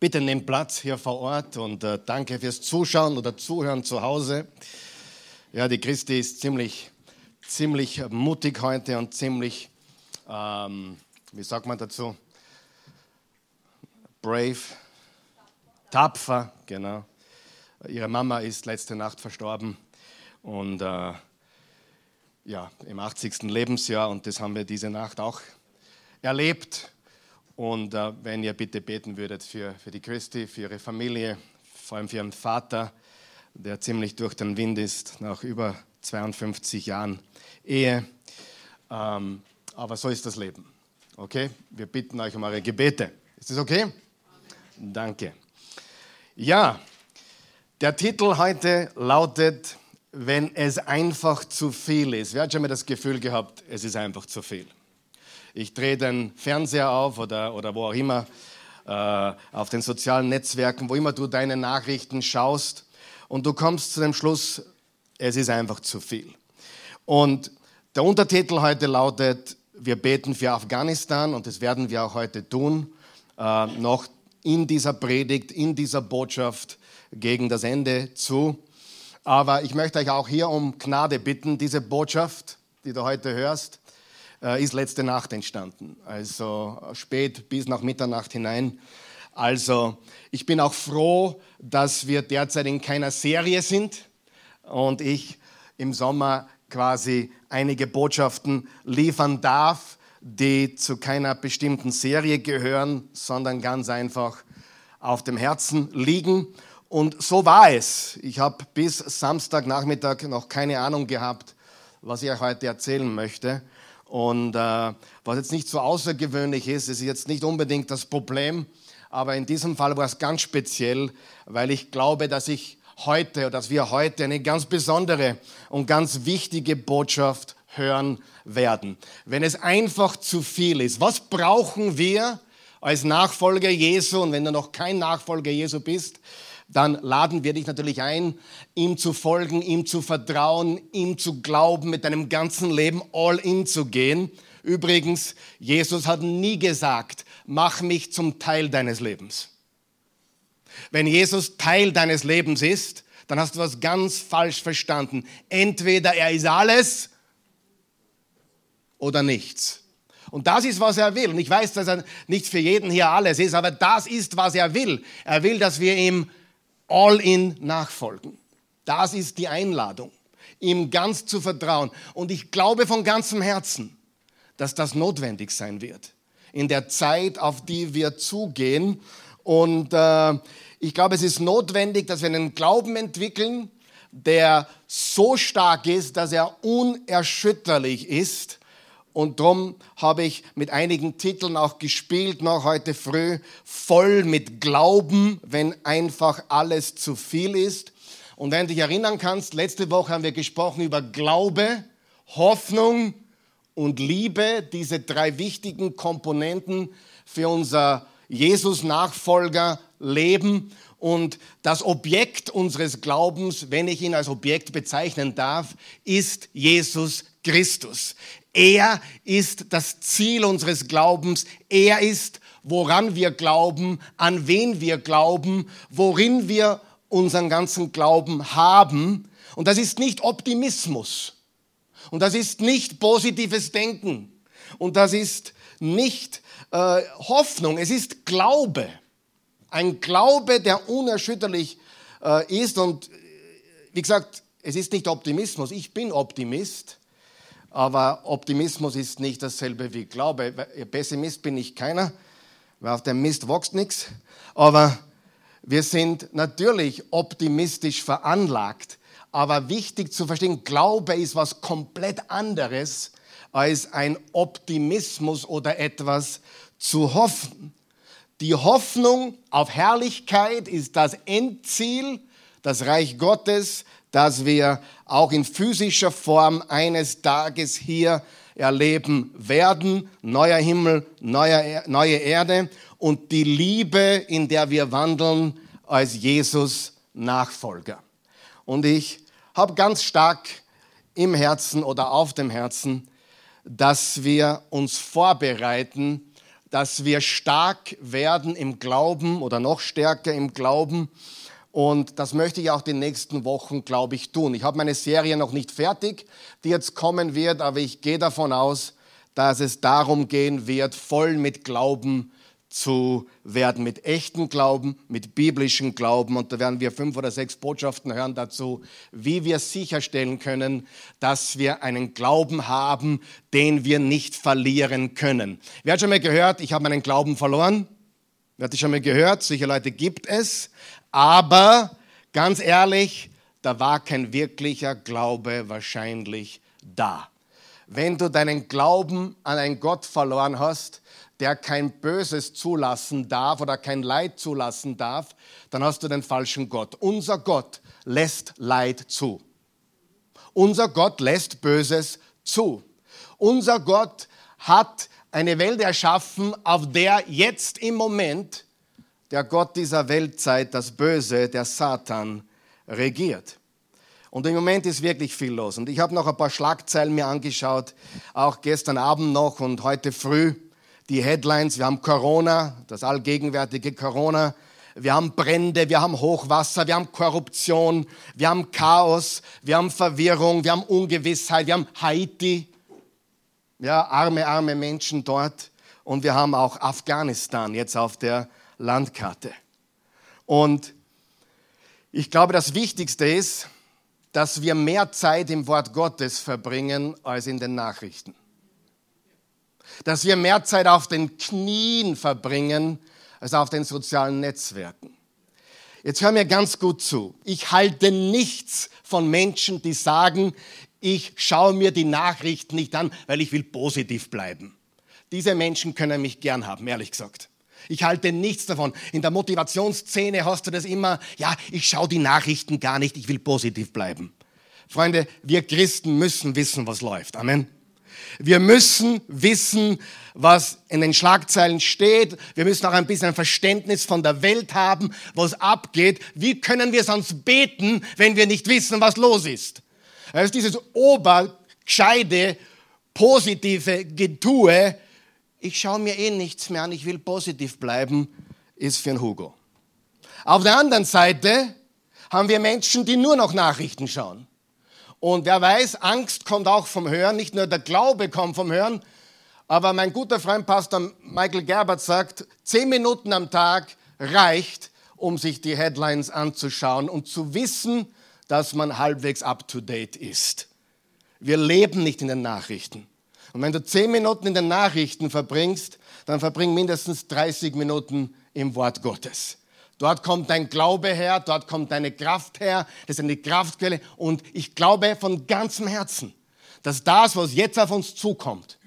Bitte nehmt Platz hier vor Ort und äh, danke fürs Zuschauen oder Zuhören zu Hause. Ja, die Christi ist ziemlich, ziemlich mutig heute und ziemlich, ähm, wie sagt man dazu? Brave, tapfer, genau. Ihre Mama ist letzte Nacht verstorben und äh, ja, im 80. Lebensjahr und das haben wir diese Nacht auch erlebt. Und äh, wenn ihr bitte beten würdet für, für die Christi, für ihre Familie, vor allem für ihren Vater, der ziemlich durch den Wind ist, nach über 52 Jahren Ehe. Ähm, aber so ist das Leben. Okay? Wir bitten euch um eure Gebete. Ist das okay? Danke. Ja, der Titel heute lautet, wenn es einfach zu viel ist. Wer hat schon mal das Gefühl gehabt, es ist einfach zu viel? Ich drehe den Fernseher auf oder, oder wo auch immer, äh, auf den sozialen Netzwerken, wo immer du deine Nachrichten schaust und du kommst zu dem Schluss, es ist einfach zu viel. Und der Untertitel heute lautet, wir beten für Afghanistan und das werden wir auch heute tun, äh, noch in dieser Predigt, in dieser Botschaft gegen das Ende zu. Aber ich möchte euch auch hier um Gnade bitten, diese Botschaft, die du heute hörst, äh, ist letzte Nacht entstanden. Also spät bis nach Mitternacht hinein. Also ich bin auch froh, dass wir derzeit in keiner Serie sind und ich im Sommer quasi einige Botschaften liefern darf, die zu keiner bestimmten Serie gehören, sondern ganz einfach auf dem Herzen liegen. Und so war es. Ich habe bis Samstagnachmittag noch keine Ahnung gehabt, was ich euch heute erzählen möchte. Und äh, was jetzt nicht so außergewöhnlich ist, ist jetzt nicht unbedingt das Problem, aber in diesem Fall war es ganz speziell, weil ich glaube, dass ich heute oder dass wir heute eine ganz besondere und ganz wichtige Botschaft hören werden. Wenn es einfach zu viel ist, was brauchen wir als Nachfolger Jesu? Und wenn du noch kein Nachfolger Jesu bist, dann laden wir dich natürlich ein, ihm zu folgen, ihm zu vertrauen, ihm zu glauben, mit deinem ganzen Leben all in zu gehen. Übrigens, Jesus hat nie gesagt, mach mich zum Teil deines Lebens. Wenn Jesus Teil deines Lebens ist, dann hast du was ganz falsch verstanden. Entweder er ist alles oder nichts. Und das ist, was er will. Und ich weiß, dass er nicht für jeden hier alles ist, aber das ist, was er will. Er will, dass wir ihm all in nachfolgen. Das ist die Einladung, ihm ganz zu vertrauen. Und ich glaube von ganzem Herzen, dass das notwendig sein wird in der Zeit, auf die wir zugehen. Und äh, ich glaube, es ist notwendig, dass wir einen Glauben entwickeln, der so stark ist, dass er unerschütterlich ist und darum habe ich mit einigen Titeln auch gespielt, noch heute früh, voll mit Glauben, wenn einfach alles zu viel ist. Und wenn du dich erinnern kannst, letzte Woche haben wir gesprochen über Glaube, Hoffnung und Liebe, diese drei wichtigen Komponenten für unser Jesus-Nachfolger Leben. Und das Objekt unseres Glaubens, wenn ich ihn als Objekt bezeichnen darf, ist Jesus Christus. Er ist das Ziel unseres Glaubens. Er ist, woran wir glauben, an wen wir glauben, worin wir unseren ganzen Glauben haben. Und das ist nicht Optimismus. Und das ist nicht positives Denken. Und das ist nicht äh, Hoffnung. Es ist Glaube. Ein Glaube, der unerschütterlich äh, ist. Und äh, wie gesagt, es ist nicht Optimismus. Ich bin Optimist. Aber Optimismus ist nicht dasselbe wie Glaube. Pessimist bin ich keiner, weil auf dem Mist wächst nichts. Aber wir sind natürlich optimistisch veranlagt. Aber wichtig zu verstehen, Glaube ist was komplett anderes als ein Optimismus oder etwas zu hoffen. Die Hoffnung auf Herrlichkeit ist das Endziel, das Reich Gottes, das wir auch in physischer Form eines Tages hier erleben werden. Neuer Himmel, neue Erde und die Liebe, in der wir wandeln als Jesus Nachfolger. Und ich habe ganz stark im Herzen oder auf dem Herzen, dass wir uns vorbereiten dass wir stark werden im Glauben oder noch stärker im Glauben. Und das möchte ich auch die nächsten Wochen, glaube ich, tun. Ich habe meine Serie noch nicht fertig, die jetzt kommen wird, aber ich gehe davon aus, dass es darum gehen wird, voll mit Glauben zu werden, mit echten Glauben, mit biblischen Glauben. Und da werden wir fünf oder sechs Botschaften hören dazu, wie wir sicherstellen können, dass wir einen Glauben haben, den wir nicht verlieren können. Wer hat schon mal gehört, ich habe meinen Glauben verloren? Wer hat das schon mal gehört? Sicher Leute gibt es. Aber ganz ehrlich, da war kein wirklicher Glaube wahrscheinlich da. Wenn du deinen Glauben an einen Gott verloren hast, der kein Böses zulassen darf oder kein Leid zulassen darf, dann hast du den falschen Gott. Unser Gott lässt Leid zu. Unser Gott lässt Böses zu. Unser Gott hat eine Welt erschaffen, auf der jetzt im Moment der Gott dieser Weltzeit, das Böse, der Satan, regiert. Und im Moment ist wirklich viel los. Und ich habe noch ein paar Schlagzeilen mir angeschaut, auch gestern Abend noch und heute früh die Headlines. Wir haben Corona, das allgegenwärtige Corona. Wir haben Brände, wir haben Hochwasser, wir haben Korruption, wir haben Chaos, wir haben Verwirrung, wir haben Ungewissheit, wir haben Haiti. Ja, arme, arme Menschen dort. Und wir haben auch Afghanistan jetzt auf der Landkarte. Und ich glaube, das Wichtigste ist, dass wir mehr Zeit im Wort Gottes verbringen als in den Nachrichten dass wir mehr Zeit auf den Knien verbringen als auf den sozialen Netzwerken. Jetzt hör mir ganz gut zu. Ich halte nichts von Menschen, die sagen, ich schaue mir die Nachrichten nicht an, weil ich will positiv bleiben. Diese Menschen können mich gern haben, ehrlich gesagt. Ich halte nichts davon. In der Motivationsszene hast du das immer, ja, ich schaue die Nachrichten gar nicht, ich will positiv bleiben. Freunde, wir Christen müssen wissen, was läuft. Amen. Wir müssen wissen, was in den Schlagzeilen steht. Wir müssen auch ein bisschen ein Verständnis von der Welt haben, was abgeht. Wie können wir sonst beten, wenn wir nicht wissen, was los ist? Also dieses obergescheide, positive Getue, ich schaue mir eh nichts mehr an, ich will positiv bleiben, ist für ein Hugo. Auf der anderen Seite haben wir Menschen, die nur noch Nachrichten schauen. Und wer weiß, Angst kommt auch vom Hören, nicht nur der Glaube kommt vom Hören, aber mein guter Freund Pastor Michael Gerbert sagt, zehn Minuten am Tag reicht, um sich die Headlines anzuschauen und zu wissen, dass man halbwegs up-to-date ist. Wir leben nicht in den Nachrichten. Und wenn du zehn Minuten in den Nachrichten verbringst, dann verbring mindestens 30 Minuten im Wort Gottes. Dort kommt dein Glaube her, dort kommt deine Kraft her, das ist eine Kraftquelle. Und ich glaube von ganzem Herzen, dass das, was jetzt auf uns zukommt,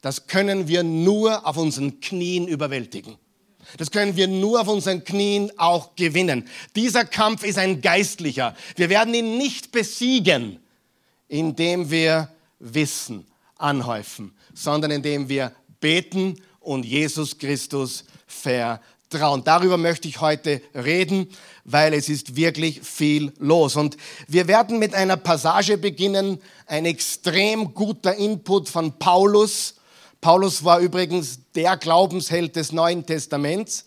das können wir nur auf unseren Knien überwältigen. Das können wir nur auf unseren Knien auch gewinnen. Dieser Kampf ist ein geistlicher. Wir werden ihn nicht besiegen, indem wir Wissen anhäufen, sondern indem wir beten und Jesus Christus vertrauen trauen. Darüber möchte ich heute reden, weil es ist wirklich viel los. Und wir werden mit einer Passage beginnen, ein extrem guter Input von Paulus. Paulus war übrigens der Glaubensheld des Neuen Testaments.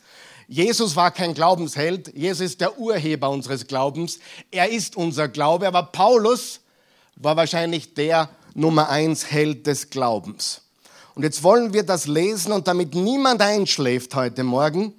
Jesus war kein Glaubensheld, Jesus ist der Urheber unseres Glaubens. Er ist unser Glaube, aber Paulus war wahrscheinlich der Nummer eins Held des Glaubens. Und jetzt wollen wir das lesen und damit niemand einschläft heute Morgen,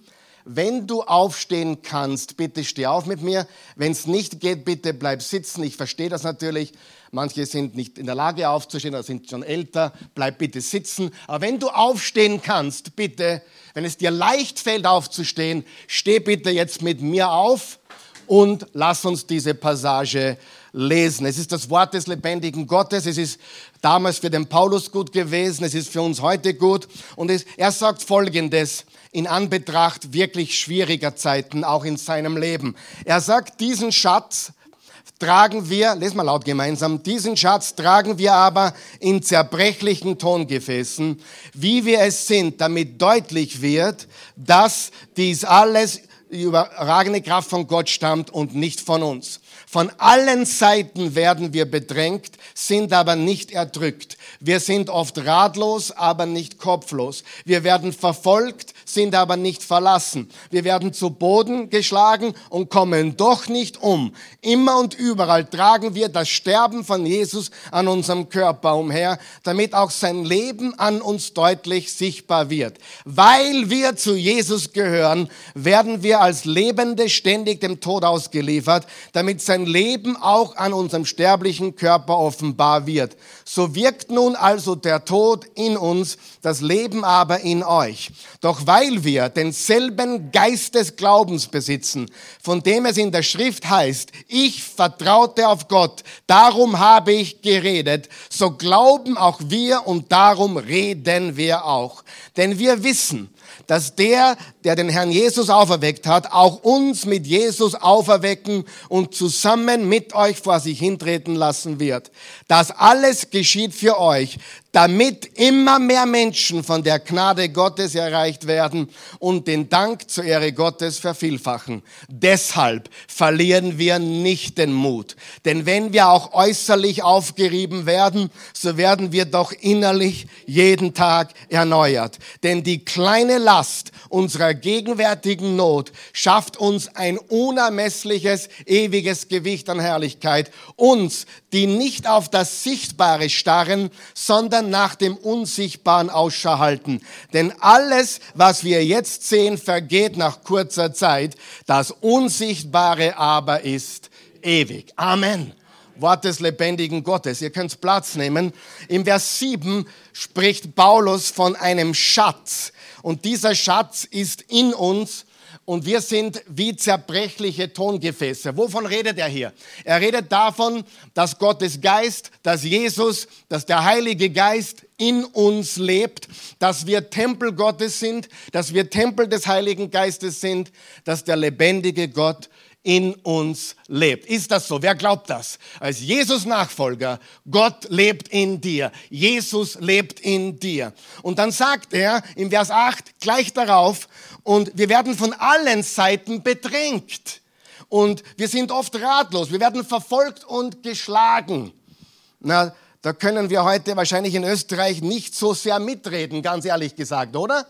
wenn du aufstehen kannst, bitte steh auf mit mir. Wenn es nicht geht, bitte bleib sitzen. Ich verstehe das natürlich. Manche sind nicht in der Lage aufzustehen oder sind schon älter. Bleib bitte sitzen. Aber wenn du aufstehen kannst, bitte, wenn es dir leicht fällt aufzustehen, steh bitte jetzt mit mir auf und lass uns diese Passage lesen. Es ist das Wort des lebendigen Gottes. Es ist damals für den Paulus gut gewesen. Es ist für uns heute gut. Und es, er sagt Folgendes in Anbetracht wirklich schwieriger Zeiten, auch in seinem Leben. Er sagt, diesen Schatz tragen wir, les mal laut gemeinsam, diesen Schatz tragen wir aber in zerbrechlichen Tongefäßen, wie wir es sind, damit deutlich wird, dass dies alles die überragende Kraft von Gott stammt und nicht von uns. Von allen Seiten werden wir bedrängt, sind aber nicht erdrückt. Wir sind oft ratlos, aber nicht kopflos. Wir werden verfolgt, sind aber nicht verlassen. Wir werden zu Boden geschlagen und kommen doch nicht um. Immer und überall tragen wir das Sterben von Jesus an unserem Körper umher, damit auch sein Leben an uns deutlich sichtbar wird. Weil wir zu Jesus gehören, werden wir als Lebende ständig dem Tod ausgeliefert, damit sein Leben auch an unserem sterblichen Körper offenbar wird. So wirkt nun also der Tod in uns, das Leben aber in euch. Doch weil wir denselben Geist des Glaubens besitzen, von dem es in der Schrift heißt, ich vertraute auf Gott, darum habe ich geredet, so glauben auch wir und darum reden wir auch. Denn wir wissen, dass der, der den Herrn Jesus auferweckt hat, auch uns mit Jesus auferwecken und zusammen mit euch vor sich hintreten lassen wird. Das alles geschieht für euch, damit immer mehr Menschen von der Gnade Gottes erreicht werden und den Dank zur Ehre Gottes vervielfachen. Deshalb verlieren wir nicht den Mut. Denn wenn wir auch äußerlich aufgerieben werden, so werden wir doch innerlich jeden Tag erneuert. Denn die kleine Last unserer gegenwärtigen Not schafft uns ein unermessliches, ewiges Gewicht an Herrlichkeit. Uns, die nicht auf das Sichtbare starren, sondern nach dem Unsichtbaren Ausschau halten. Denn alles, was wir jetzt sehen, vergeht nach kurzer Zeit. Das Unsichtbare aber ist ewig. Amen. Wort des lebendigen Gottes. Ihr könnt Platz nehmen. Im Vers 7 spricht Paulus von einem Schatz. Und dieser Schatz ist in uns und wir sind wie zerbrechliche Tongefäße. Wovon redet er hier? Er redet davon, dass Gottes Geist, dass Jesus, dass der Heilige Geist in uns lebt, dass wir Tempel Gottes sind, dass wir Tempel des Heiligen Geistes sind, dass der lebendige Gott in uns lebt. Ist das so? Wer glaubt das? Als Jesus Nachfolger, Gott lebt in dir. Jesus lebt in dir. Und dann sagt er im Vers 8 gleich darauf, und wir werden von allen Seiten bedrängt. Und wir sind oft ratlos. Wir werden verfolgt und geschlagen. Na, da können wir heute wahrscheinlich in Österreich nicht so sehr mitreden, ganz ehrlich gesagt, oder?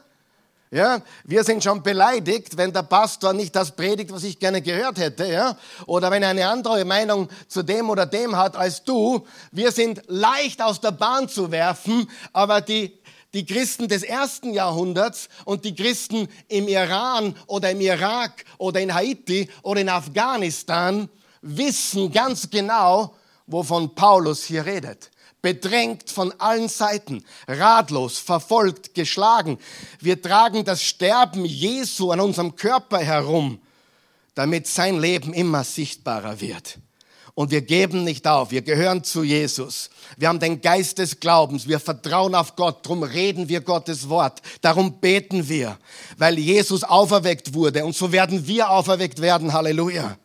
Ja, wir sind schon beleidigt, wenn der Pastor nicht das predigt, was ich gerne gehört hätte, ja? Oder wenn er eine andere Meinung zu dem oder dem hat als du. Wir sind leicht aus der Bahn zu werfen, aber die die Christen des ersten Jahrhunderts und die Christen im Iran oder im Irak oder in Haiti oder in Afghanistan wissen ganz genau, wovon Paulus hier redet bedrängt von allen Seiten, ratlos, verfolgt, geschlagen. Wir tragen das Sterben Jesu an unserem Körper herum, damit sein Leben immer sichtbarer wird. Und wir geben nicht auf, wir gehören zu Jesus. Wir haben den Geist des Glaubens, wir vertrauen auf Gott, darum reden wir Gottes Wort, darum beten wir, weil Jesus auferweckt wurde und so werden wir auferweckt werden, Halleluja,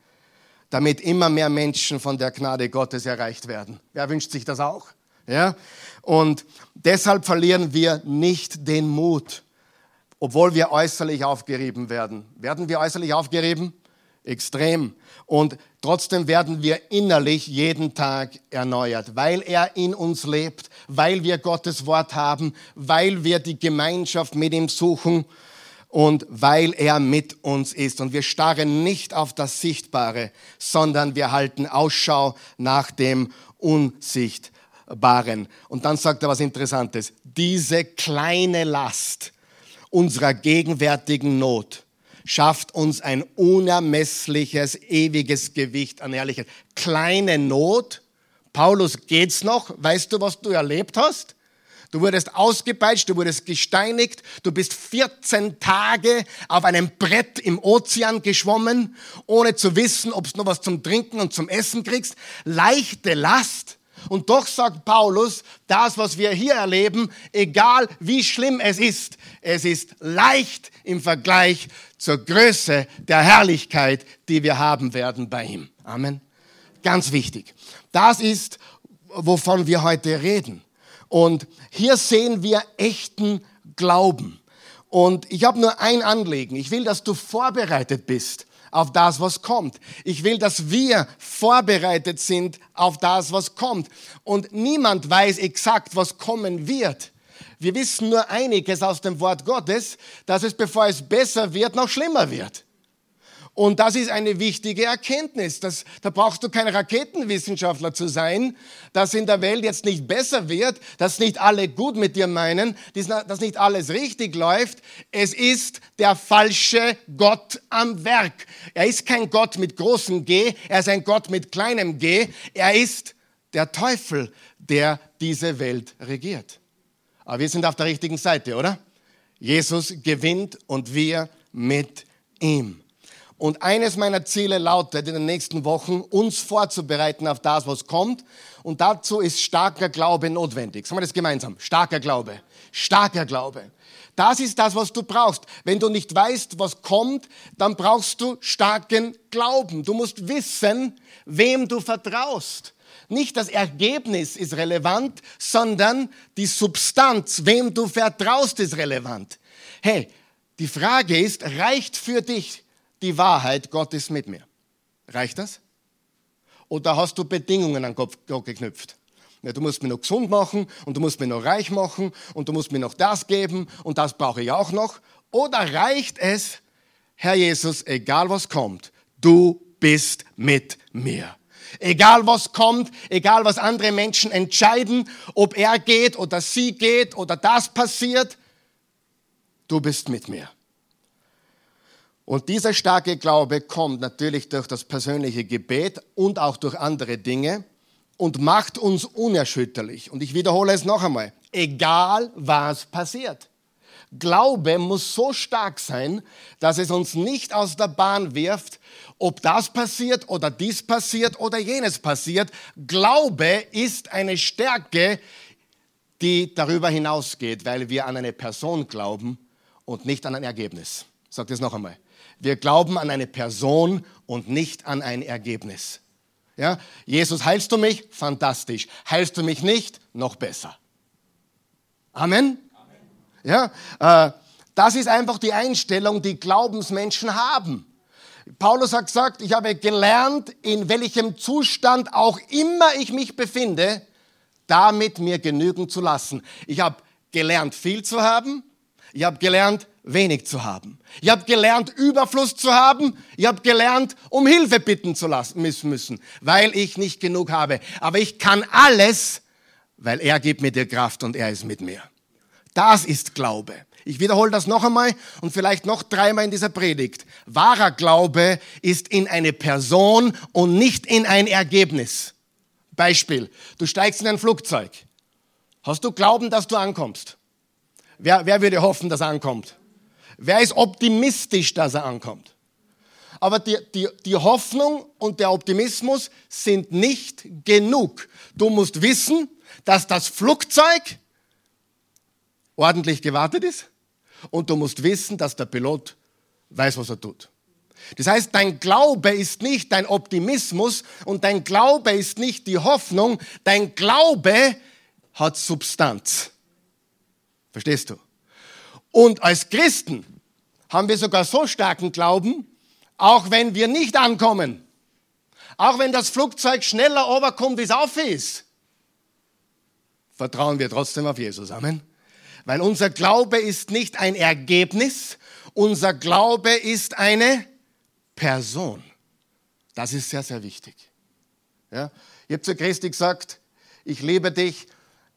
damit immer mehr Menschen von der Gnade Gottes erreicht werden. Wer wünscht sich das auch? Ja? Und deshalb verlieren wir nicht den Mut, obwohl wir äußerlich aufgerieben werden. Werden wir äußerlich aufgerieben? Extrem. Und trotzdem werden wir innerlich jeden Tag erneuert, weil er in uns lebt, weil wir Gottes Wort haben, weil wir die Gemeinschaft mit ihm suchen und weil er mit uns ist. Und wir starren nicht auf das Sichtbare, sondern wir halten Ausschau nach dem Unsichtbaren. Baren. Und dann sagt er was Interessantes. Diese kleine Last unserer gegenwärtigen Not schafft uns ein unermessliches, ewiges Gewicht an Ehrlichkeit. Kleine Not. Paulus geht's noch. Weißt du, was du erlebt hast? Du wurdest ausgepeitscht, du wurdest gesteinigt, du bist 14 Tage auf einem Brett im Ozean geschwommen, ohne zu wissen, ob du noch was zum Trinken und zum Essen kriegst. Leichte Last. Und doch sagt Paulus, das, was wir hier erleben, egal wie schlimm es ist, es ist leicht im Vergleich zur Größe der Herrlichkeit, die wir haben werden bei ihm. Amen. Ganz wichtig. Das ist, wovon wir heute reden. Und hier sehen wir echten Glauben. Und ich habe nur ein Anliegen. Ich will, dass du vorbereitet bist auf das, was kommt. Ich will, dass wir vorbereitet sind auf das, was kommt. Und niemand weiß exakt, was kommen wird. Wir wissen nur einiges aus dem Wort Gottes, dass es, bevor es besser wird, noch schlimmer wird. Und das ist eine wichtige Erkenntnis. Das, da brauchst du kein Raketenwissenschaftler zu sein, dass in der Welt jetzt nicht besser wird, dass nicht alle gut mit dir meinen, dass nicht alles richtig läuft. Es ist der falsche Gott am Werk. Er ist kein Gott mit großem G, er ist ein Gott mit kleinem G. Er ist der Teufel, der diese Welt regiert. Aber wir sind auf der richtigen Seite, oder? Jesus gewinnt und wir mit ihm. Und eines meiner Ziele lautet in den nächsten Wochen, uns vorzubereiten auf das, was kommt. Und dazu ist starker Glaube notwendig. Sagen wir das gemeinsam. Starker Glaube. Starker Glaube. Das ist das, was du brauchst. Wenn du nicht weißt, was kommt, dann brauchst du starken Glauben. Du musst wissen, wem du vertraust. Nicht das Ergebnis ist relevant, sondern die Substanz, wem du vertraust, ist relevant. Hey, die Frage ist, reicht für dich die Wahrheit, Gott ist mit mir. Reicht das? Oder hast du Bedingungen an Gott geknüpft? Ja, du musst mich noch gesund machen und du musst mich noch reich machen und du musst mir noch das geben und das brauche ich auch noch. Oder reicht es, Herr Jesus, egal was kommt, du bist mit mir. Egal was kommt, egal was andere Menschen entscheiden, ob er geht oder sie geht oder das passiert, du bist mit mir. Und dieser starke Glaube kommt natürlich durch das persönliche Gebet und auch durch andere Dinge und macht uns unerschütterlich. Und ich wiederhole es noch einmal, egal was passiert. Glaube muss so stark sein, dass es uns nicht aus der Bahn wirft, ob das passiert oder dies passiert oder jenes passiert. Glaube ist eine Stärke, die darüber hinausgeht, weil wir an eine Person glauben und nicht an ein Ergebnis. Sage das noch einmal. Wir glauben an eine Person und nicht an ein Ergebnis. Ja? Jesus, heilst du mich? Fantastisch. Heilst du mich nicht? Noch besser. Amen? Amen. Ja? Äh, das ist einfach die Einstellung, die Glaubensmenschen haben. Paulus hat gesagt, ich habe gelernt, in welchem Zustand auch immer ich mich befinde, damit mir genügen zu lassen. Ich habe gelernt, viel zu haben. Ich habe gelernt, wenig zu haben. Ich habe gelernt, Überfluss zu haben. Ich habe gelernt, um Hilfe bitten zu lassen müssen, weil ich nicht genug habe. Aber ich kann alles, weil er gibt mir die Kraft und er ist mit mir. Das ist Glaube. Ich wiederhole das noch einmal und vielleicht noch dreimal in dieser Predigt. Wahrer Glaube ist in eine Person und nicht in ein Ergebnis. Beispiel, du steigst in ein Flugzeug. Hast du Glauben, dass du ankommst? Wer, wer würde hoffen, dass ankommt? Wer ist optimistisch, dass er ankommt? Aber die, die, die Hoffnung und der Optimismus sind nicht genug. Du musst wissen, dass das Flugzeug ordentlich gewartet ist und du musst wissen, dass der Pilot weiß, was er tut. Das heißt, dein Glaube ist nicht dein Optimismus und dein Glaube ist nicht die Hoffnung, dein Glaube hat Substanz. Verstehst du? Und als Christen haben wir sogar so starken Glauben, auch wenn wir nicht ankommen, auch wenn das Flugzeug schneller overkommt, wie es auf ist, vertrauen wir trotzdem auf Jesus. Amen. Weil unser Glaube ist nicht ein Ergebnis, unser Glaube ist eine Person. Das ist sehr, sehr wichtig. Ja? Ich habe zu Christi gesagt, ich liebe dich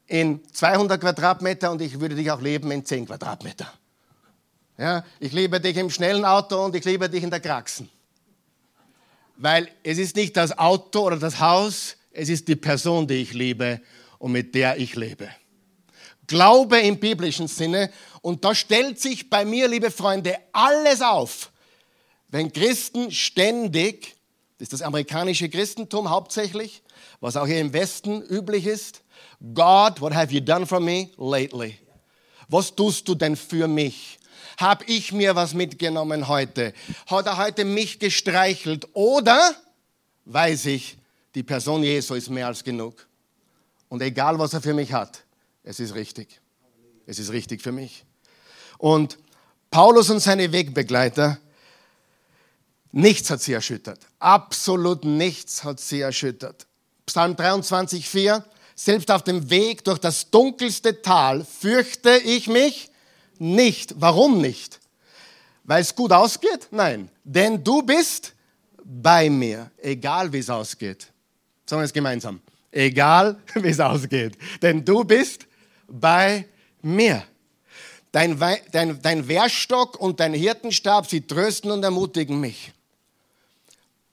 in 200 Quadratmeter und ich würde dich auch leben in 10 Quadratmeter. Ja, ich liebe dich im schnellen Auto und ich liebe dich in der Kraxen. Weil es ist nicht das Auto oder das Haus, es ist die Person, die ich liebe und mit der ich lebe. Glaube im biblischen Sinne und da stellt sich bei mir, liebe Freunde, alles auf. Wenn Christen ständig, das ist das amerikanische Christentum hauptsächlich, was auch hier im Westen üblich ist, God, what have you done for me lately? Was tust du denn für mich? Hab ich mir was mitgenommen heute? Hat er heute mich gestreichelt? Oder weiß ich, die Person Jesu ist mehr als genug. Und egal, was er für mich hat, es ist richtig. Es ist richtig für mich. Und Paulus und seine Wegbegleiter, nichts hat sie erschüttert. Absolut nichts hat sie erschüttert. Psalm 23, 4. Selbst auf dem Weg durch das dunkelste Tal fürchte ich mich nicht. Warum nicht? Weil es gut ausgeht? Nein. Denn du bist bei mir, egal wie es ausgeht. Sagen wir es gemeinsam. Egal wie es ausgeht. Denn du bist bei mir. Dein, dein, dein Wehrstock und dein Hirtenstab, sie trösten und ermutigen mich.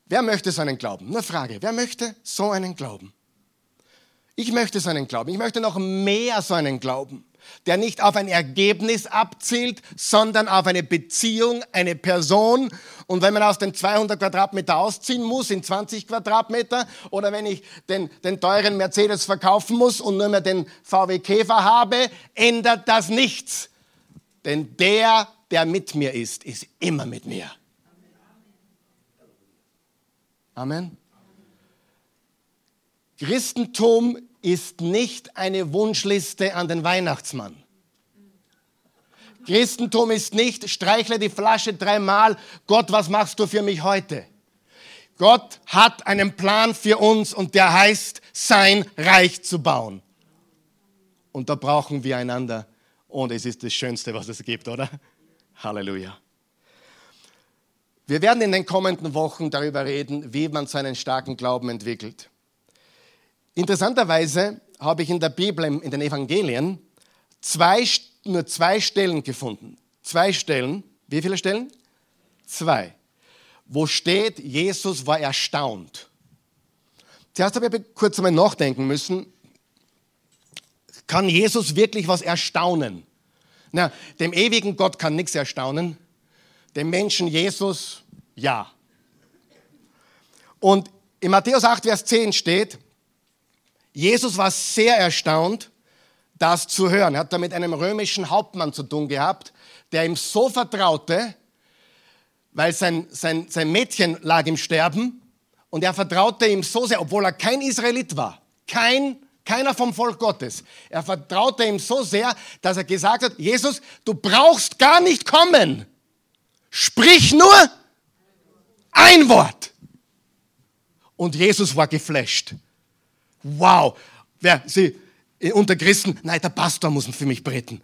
Wer möchte so einen Glauben? Nur Frage, wer möchte so einen Glauben? Ich möchte so einen Glauben. Ich möchte noch mehr so einen Glauben, der nicht auf ein Ergebnis abzielt, sondern auf eine Beziehung, eine Person. Und wenn man aus den 200 Quadratmeter ausziehen muss in 20 Quadratmeter oder wenn ich den, den teuren Mercedes verkaufen muss und nur mehr den VW Käfer habe, ändert das nichts. Denn der, der mit mir ist, ist immer mit mir. Amen. Christentum ist nicht eine Wunschliste an den Weihnachtsmann. Christentum ist nicht, streichle die Flasche dreimal, Gott, was machst du für mich heute? Gott hat einen Plan für uns und der heißt, sein Reich zu bauen. Und da brauchen wir einander. Und es ist das Schönste, was es gibt, oder? Halleluja. Wir werden in den kommenden Wochen darüber reden, wie man seinen starken Glauben entwickelt. Interessanterweise habe ich in der Bibel, in den Evangelien, zwei, nur zwei Stellen gefunden. Zwei Stellen. Wie viele Stellen? Zwei. Wo steht, Jesus war erstaunt. Zuerst habe ich kurz einmal nachdenken müssen, kann Jesus wirklich was erstaunen? Na, dem ewigen Gott kann nichts erstaunen, dem Menschen Jesus ja. Und in Matthäus 8, Vers 10 steht, Jesus war sehr erstaunt, das zu hören. Er hat da mit einem römischen Hauptmann zu tun gehabt, der ihm so vertraute, weil sein, sein, sein Mädchen lag im Sterben und er vertraute ihm so sehr, obwohl er kein Israelit war, kein, keiner vom Volk Gottes. Er vertraute ihm so sehr, dass er gesagt hat, Jesus, du brauchst gar nicht kommen. Sprich nur ein Wort. Und Jesus war geflasht wow, wer, sie, äh, unter Christen, nein, der Pastor muss für mich beten.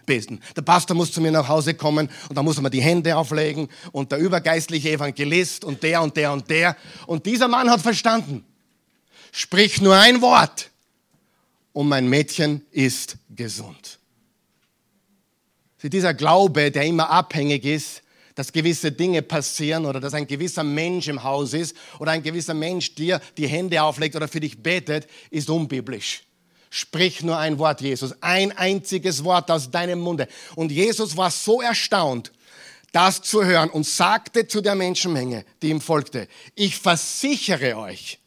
Der Pastor muss zu mir nach Hause kommen und da muss er mir die Hände auflegen und der übergeistliche Evangelist und der und der und der. Und dieser Mann hat verstanden, sprich nur ein Wort und mein Mädchen ist gesund. Sie, dieser Glaube, der immer abhängig ist dass gewisse Dinge passieren oder dass ein gewisser Mensch im Haus ist oder ein gewisser Mensch dir die Hände auflegt oder für dich betet, ist unbiblisch. Sprich nur ein Wort, Jesus. Ein einziges Wort aus deinem Munde. Und Jesus war so erstaunt, das zu hören und sagte zu der Menschenmenge, die ihm folgte, ich versichere euch,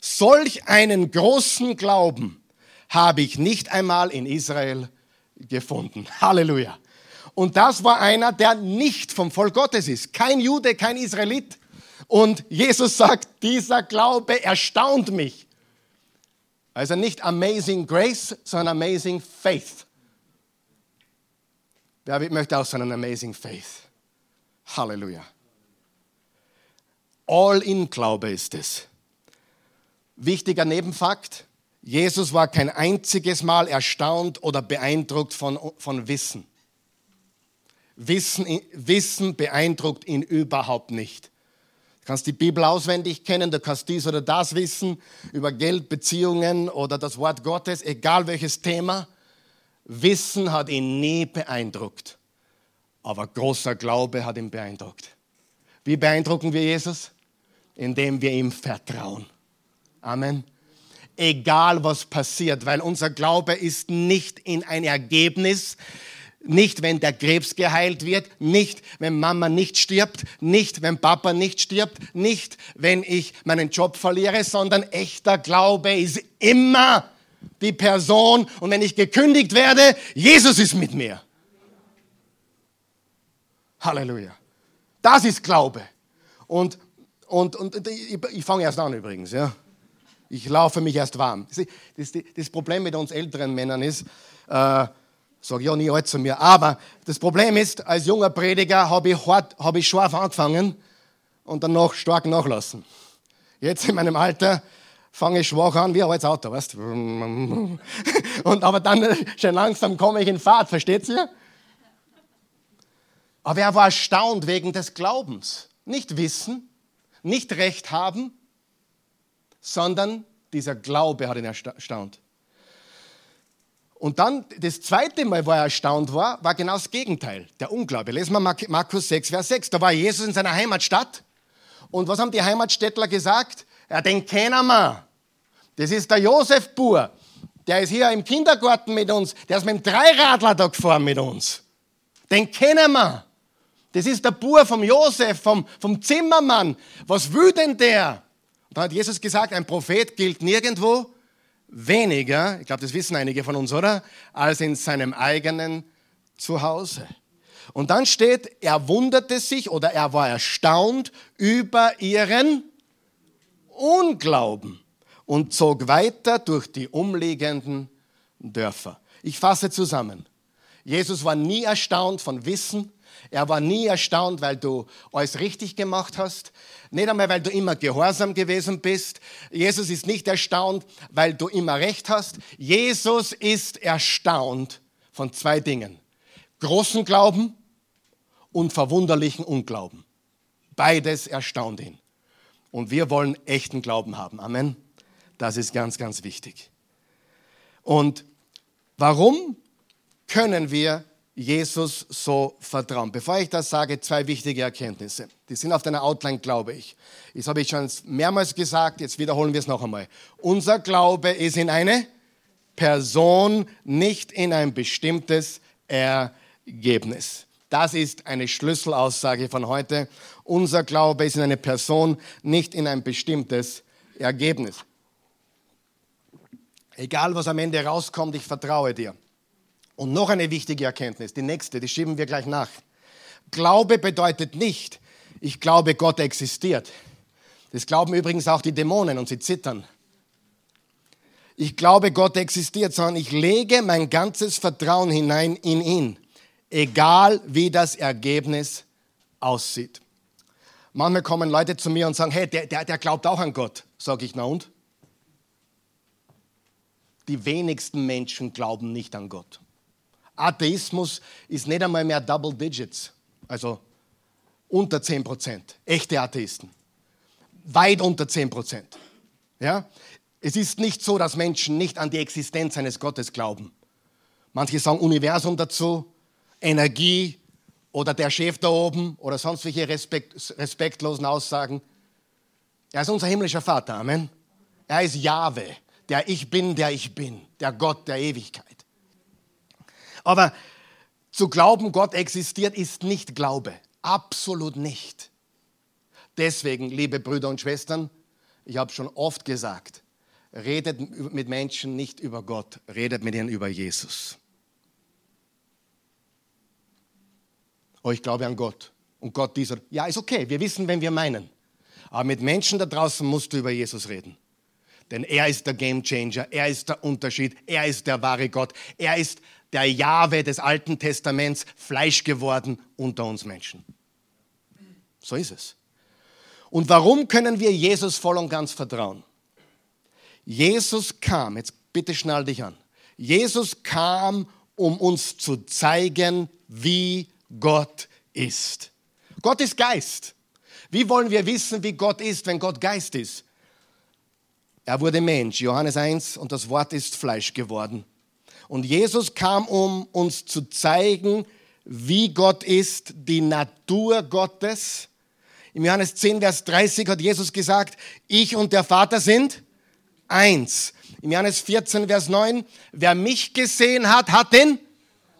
solch einen großen Glauben habe ich nicht einmal in Israel gefunden. Halleluja. Und das war einer, der nicht vom Volk Gottes ist. Kein Jude, kein Israelit. Und Jesus sagt, dieser Glaube erstaunt mich. Also nicht Amazing Grace, sondern Amazing Faith. Wer möchte auch so einen Amazing Faith? Halleluja. All-in-Glaube ist es. Wichtiger Nebenfakt, Jesus war kein einziges Mal erstaunt oder beeindruckt von, von Wissen. Wissen, Wissen beeindruckt ihn überhaupt nicht. Du kannst die Bibel auswendig kennen, du kannst dies oder das wissen über Geld, Beziehungen oder das Wort Gottes, egal welches Thema. Wissen hat ihn nie beeindruckt, aber großer Glaube hat ihn beeindruckt. Wie beeindrucken wir Jesus? Indem wir ihm vertrauen. Amen. Egal was passiert, weil unser Glaube ist nicht in ein Ergebnis, nicht, wenn der Krebs geheilt wird, nicht, wenn Mama nicht stirbt, nicht, wenn Papa nicht stirbt, nicht, wenn ich meinen Job verliere, sondern echter Glaube ist immer die Person und wenn ich gekündigt werde, Jesus ist mit mir. Halleluja. Das ist Glaube. Und, und, und ich, ich fange erst an übrigens. Ja. Ich laufe mich erst warm. Das, das Problem mit uns älteren Männern ist, äh, Sag ja nie alt zu mir. Aber das Problem ist, als junger Prediger habe ich, hart, ich scharf angefangen und dann noch stark nachlassen. Jetzt in meinem Alter fange ich schwach an, wie ein altes Auto, weißt Und aber dann schon langsam komme ich in Fahrt, versteht ihr? Aber er war erstaunt wegen des Glaubens. Nicht Wissen, nicht Recht haben, sondern dieser Glaube hat ihn erstaunt. Und dann das zweite Mal, wo er erstaunt war, war genau das Gegenteil, der Unglaube. Lesen wir Markus 6, Vers 6. Da war Jesus in seiner Heimatstadt. Und was haben die Heimatstädtler gesagt? Ja, den kennen wir. Das ist der Josef Bur. Der ist hier im Kindergarten mit uns. Der ist mit dem Dreiradler da gefahren mit uns. Den kennen wir. Das ist der Bur vom Josef, vom, vom Zimmermann. Was will denn der? Und dann hat Jesus gesagt, ein Prophet gilt nirgendwo weniger, ich glaube, das wissen einige von uns, oder? Als in seinem eigenen Zuhause. Und dann steht, er wunderte sich oder er war erstaunt über ihren Unglauben und zog weiter durch die umliegenden Dörfer. Ich fasse zusammen. Jesus war nie erstaunt von Wissen. Er war nie erstaunt, weil du alles richtig gemacht hast. Nicht einmal, weil du immer gehorsam gewesen bist. Jesus ist nicht erstaunt, weil du immer recht hast. Jesus ist erstaunt von zwei Dingen. Großen Glauben und verwunderlichen Unglauben. Beides erstaunt ihn. Und wir wollen echten Glauben haben. Amen. Das ist ganz, ganz wichtig. Und warum können wir Jesus so vertrauen. Bevor ich das sage, zwei wichtige Erkenntnisse. Die sind auf deiner Outline, glaube ich. Das habe ich schon mehrmals gesagt, jetzt wiederholen wir es noch einmal. Unser Glaube ist in eine Person, nicht in ein bestimmtes Ergebnis. Das ist eine Schlüsselaussage von heute. Unser Glaube ist in eine Person, nicht in ein bestimmtes Ergebnis. Egal, was am Ende rauskommt, ich vertraue dir. Und noch eine wichtige Erkenntnis, die nächste, die schieben wir gleich nach. Glaube bedeutet nicht, ich glaube, Gott existiert. Das glauben übrigens auch die Dämonen und sie zittern. Ich glaube, Gott existiert, sondern ich lege mein ganzes Vertrauen hinein in ihn, egal wie das Ergebnis aussieht. Manchmal kommen Leute zu mir und sagen, hey, der, der, der glaubt auch an Gott. Sage ich, na und? Die wenigsten Menschen glauben nicht an Gott. Atheismus ist nicht einmal mehr Double Digits, also unter 10 Prozent. Echte Atheisten. Weit unter 10 Prozent. Ja? Es ist nicht so, dass Menschen nicht an die Existenz eines Gottes glauben. Manche sagen Universum dazu, Energie oder der Chef da oben oder sonst welche Respekt, respektlosen Aussagen. Er ist unser himmlischer Vater, Amen. Er ist Jahwe, der Ich bin, der ich bin, der Gott der Ewigkeit. Aber zu glauben, Gott existiert, ist nicht Glaube. Absolut nicht. Deswegen, liebe Brüder und Schwestern, ich habe schon oft gesagt, redet mit Menschen nicht über Gott, redet mit ihnen über Jesus. Oh, ich glaube an Gott. Und Gott dieser, ja, ist okay, wir wissen, wenn wir meinen. Aber mit Menschen da draußen musst du über Jesus reden. Denn er ist der Gamechanger, er ist der Unterschied, er ist der wahre Gott, er ist der Jahwe des Alten Testaments Fleisch geworden unter uns Menschen. So ist es. Und warum können wir Jesus voll und ganz vertrauen? Jesus kam, jetzt bitte schnall dich an. Jesus kam, um uns zu zeigen, wie Gott ist. Gott ist Geist. Wie wollen wir wissen, wie Gott ist, wenn Gott Geist ist? Er wurde Mensch, Johannes 1, und das Wort ist Fleisch geworden. Und Jesus kam, um uns zu zeigen, wie Gott ist, die Natur Gottes. Im Johannes 10, Vers 30 hat Jesus gesagt, ich und der Vater sind eins. Im Johannes 14, Vers 9, wer mich gesehen hat, hat den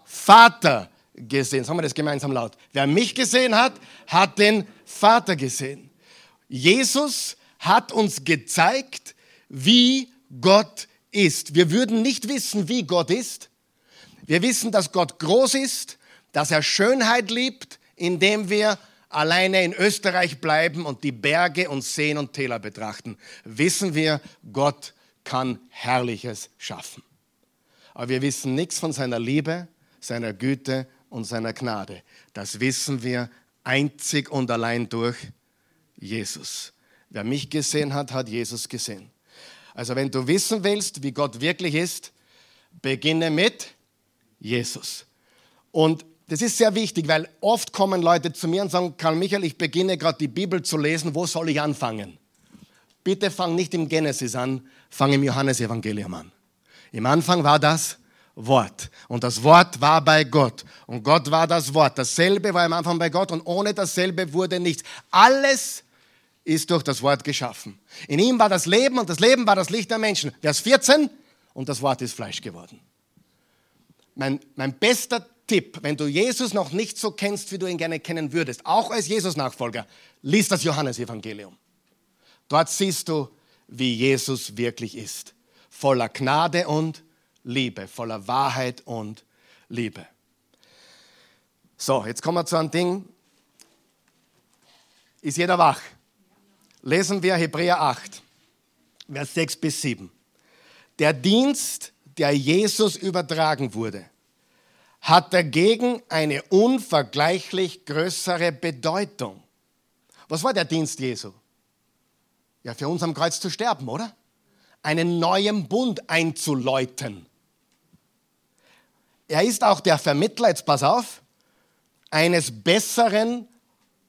Vater gesehen. Sagen wir das gemeinsam laut. Wer mich gesehen hat, hat den Vater gesehen. Jesus hat uns gezeigt, wie Gott ist. Wir würden nicht wissen, wie Gott ist. Wir wissen, dass Gott groß ist, dass er Schönheit liebt, indem wir alleine in Österreich bleiben und die Berge und Seen und Täler betrachten. Wissen wir, Gott kann Herrliches schaffen. Aber wir wissen nichts von seiner Liebe, seiner Güte und seiner Gnade. Das wissen wir einzig und allein durch Jesus. Wer mich gesehen hat, hat Jesus gesehen. Also wenn du wissen willst, wie Gott wirklich ist, beginne mit Jesus. Und das ist sehr wichtig, weil oft kommen Leute zu mir und sagen, Karl Michael, ich beginne gerade die Bibel zu lesen, wo soll ich anfangen? Bitte fang nicht im Genesis an, fang im Johannesevangelium an. Im Anfang war das Wort. Und das Wort war bei Gott. Und Gott war das Wort. Dasselbe war am Anfang bei Gott und ohne dasselbe wurde nichts. Alles ist durch das Wort geschaffen. In ihm war das Leben und das Leben war das Licht der Menschen. Vers 14 und das Wort ist Fleisch geworden. Mein, mein bester Tipp, wenn du Jesus noch nicht so kennst, wie du ihn gerne kennen würdest, auch als Jesus-Nachfolger, lies das Johannesevangelium. Dort siehst du, wie Jesus wirklich ist. Voller Gnade und Liebe, voller Wahrheit und Liebe. So, jetzt kommen wir zu einem Ding. Ist jeder wach? Lesen wir Hebräer 8, Vers 6 bis 7. Der Dienst, der Jesus übertragen wurde, hat dagegen eine unvergleichlich größere Bedeutung. Was war der Dienst Jesu? Ja, für uns am Kreuz zu sterben, oder? Einen neuen Bund einzuläuten. Er ist auch der Vermittler, jetzt pass auf, eines besseren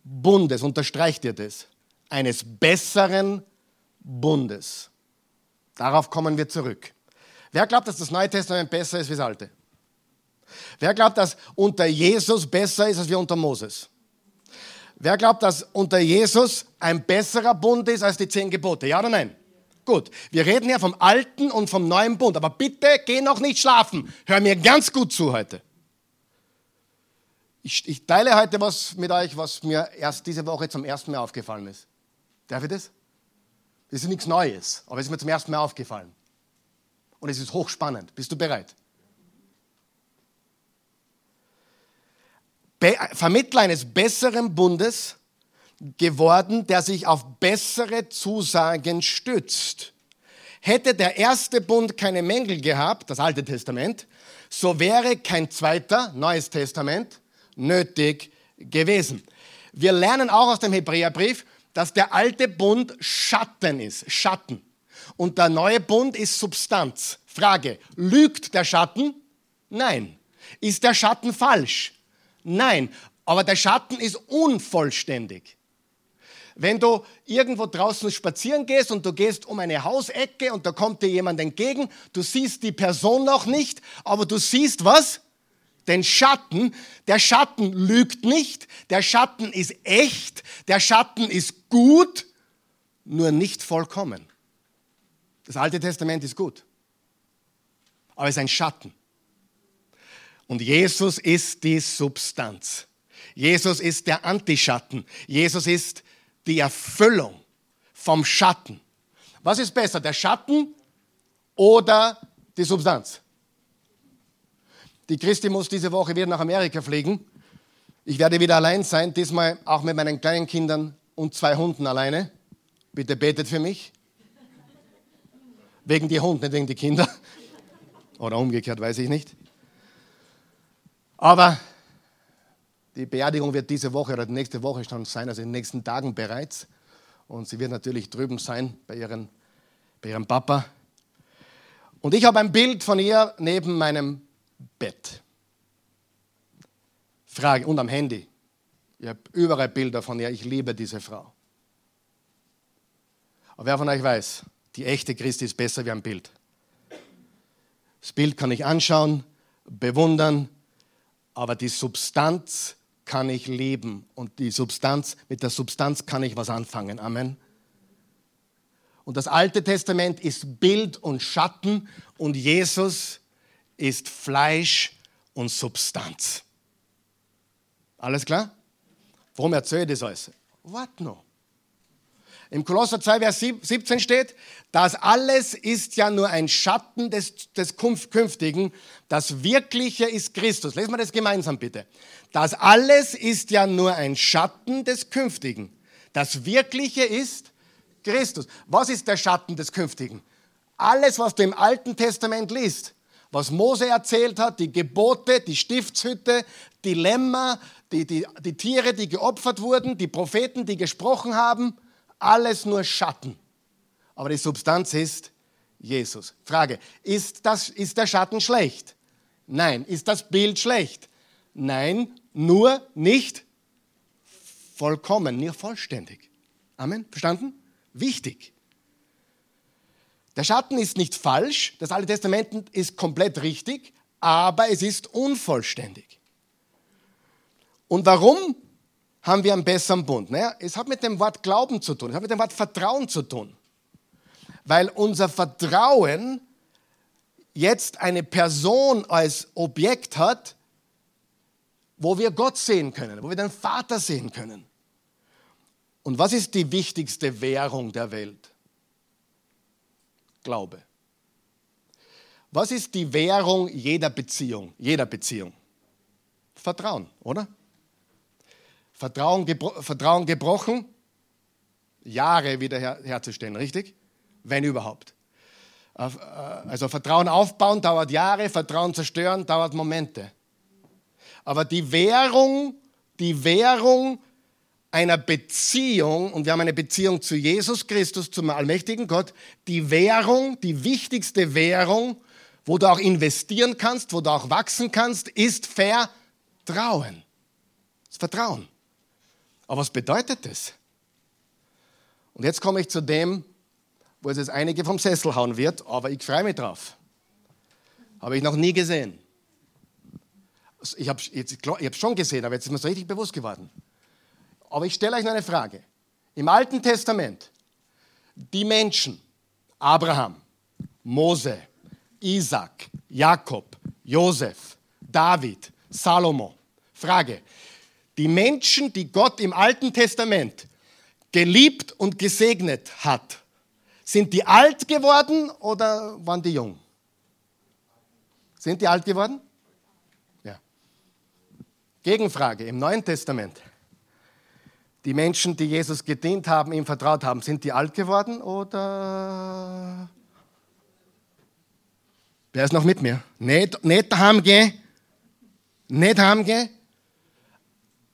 Bundes. Unterstreicht ihr das? Eines besseren Bundes. Darauf kommen wir zurück. Wer glaubt, dass das Neue Testament besser ist wie das Alte? Wer glaubt, dass unter Jesus besser ist als wir unter Moses? Wer glaubt, dass unter Jesus ein besserer Bund ist als die zehn Gebote? Ja oder nein? Gut, wir reden ja vom alten und vom neuen Bund, aber bitte geh noch nicht schlafen. Hör mir ganz gut zu heute. Ich, ich teile heute was mit euch, was mir erst diese Woche zum ersten Mal aufgefallen ist. Darf ich das? Das ist nichts Neues, aber es ist mir zum ersten Mal aufgefallen. Und es ist hochspannend. Bist du bereit? Be Vermittler eines besseren Bundes geworden, der sich auf bessere Zusagen stützt. Hätte der erste Bund keine Mängel gehabt, das Alte Testament, so wäre kein zweiter, Neues Testament, nötig gewesen. Wir lernen auch aus dem Hebräerbrief, dass der alte Bund Schatten ist, Schatten. Und der neue Bund ist Substanz. Frage, lügt der Schatten? Nein. Ist der Schatten falsch? Nein. Aber der Schatten ist unvollständig. Wenn du irgendwo draußen spazieren gehst und du gehst um eine Hausecke und da kommt dir jemand entgegen, du siehst die Person noch nicht, aber du siehst was? Den Schatten. Der Schatten lügt nicht, der Schatten ist echt, der Schatten ist gut, nur nicht vollkommen. Das Alte Testament ist gut, aber es ist ein Schatten. Und Jesus ist die Substanz. Jesus ist der Antischatten. Jesus ist die Erfüllung vom Schatten. Was ist besser, der Schatten oder die Substanz? Die Christi muss diese Woche wieder nach Amerika fliegen. Ich werde wieder allein sein, diesmal auch mit meinen kleinen Kindern und zwei Hunden alleine. Bitte betet für mich. Wegen die Hunde, nicht wegen die Kinder. Oder umgekehrt, weiß ich nicht. Aber die Beerdigung wird diese Woche oder nächste Woche schon sein, also in den nächsten Tagen bereits. Und sie wird natürlich drüben sein bei, ihren, bei ihrem Papa. Und ich habe ein Bild von ihr neben meinem Bett. Frage, und am Handy. Ich habe überall Bilder von ihr. Ich liebe diese Frau. Aber wer von euch weiß, die echte Christi ist besser wie ein Bild. Das Bild kann ich anschauen, bewundern, aber die Substanz kann ich leben und die Substanz, mit der Substanz kann ich was anfangen. Amen. Und das Alte Testament ist Bild und Schatten und Jesus ist Fleisch und Substanz. Alles klar? Warum erzähle ich das alles? Warte noch. Im Kolosser 2, Vers 17 steht, das alles ist ja nur ein Schatten des, des Künftigen. Das Wirkliche ist Christus. Lesen wir das gemeinsam bitte. Das alles ist ja nur ein Schatten des Künftigen. Das Wirkliche ist Christus. Was ist der Schatten des Künftigen? Alles, was du im Alten Testament liest, was Mose erzählt hat, die Gebote, die Stiftshütte, die Lämmer, die, die, die Tiere, die geopfert wurden, die Propheten, die gesprochen haben, alles nur Schatten. Aber die Substanz ist Jesus. Frage, ist, das, ist der Schatten schlecht? Nein. Ist das Bild schlecht? Nein, nur nicht vollkommen, nicht vollständig. Amen. Verstanden? Wichtig. Der Schatten ist nicht falsch, das Alte Testament ist komplett richtig, aber es ist unvollständig. Und warum haben wir einen besseren Bund? Naja, es hat mit dem Wort Glauben zu tun, es hat mit dem Wort Vertrauen zu tun. Weil unser Vertrauen jetzt eine Person als Objekt hat, wo wir Gott sehen können, wo wir den Vater sehen können. Und was ist die wichtigste Währung der Welt? Glaube. Was ist die Währung jeder Beziehung? Jeder Beziehung. Vertrauen, oder? Vertrauen, gebro Vertrauen gebrochen, Jahre wieder her herzustellen, richtig? Wenn überhaupt. Äh, also Vertrauen aufbauen dauert Jahre, Vertrauen zerstören dauert Momente. Aber die Währung, die Währung einer Beziehung, und wir haben eine Beziehung zu Jesus Christus, zum allmächtigen Gott, die Währung, die wichtigste Währung, wo du auch investieren kannst, wo du auch wachsen kannst, ist Vertrauen. Das Vertrauen. Aber was bedeutet das? Und jetzt komme ich zu dem, wo es jetzt einige vom Sessel hauen wird, aber ich freue mich drauf. Habe ich noch nie gesehen. Ich habe es schon gesehen, aber jetzt ist mir so richtig bewusst geworden. Aber ich stelle euch noch eine Frage. Im Alten Testament, die Menschen, Abraham, Mose, Isaac, Jakob, Josef, David, Salomo. Frage. Die Menschen, die Gott im Alten Testament geliebt und gesegnet hat, sind die alt geworden oder waren die jung? Sind die alt geworden? Ja. Gegenfrage im Neuen Testament. Die Menschen, die Jesus gedient haben, ihm vertraut haben, sind die alt geworden oder? Wer ist noch mit mir? Nicht, nicht haben gehen. Nicht haben gehen.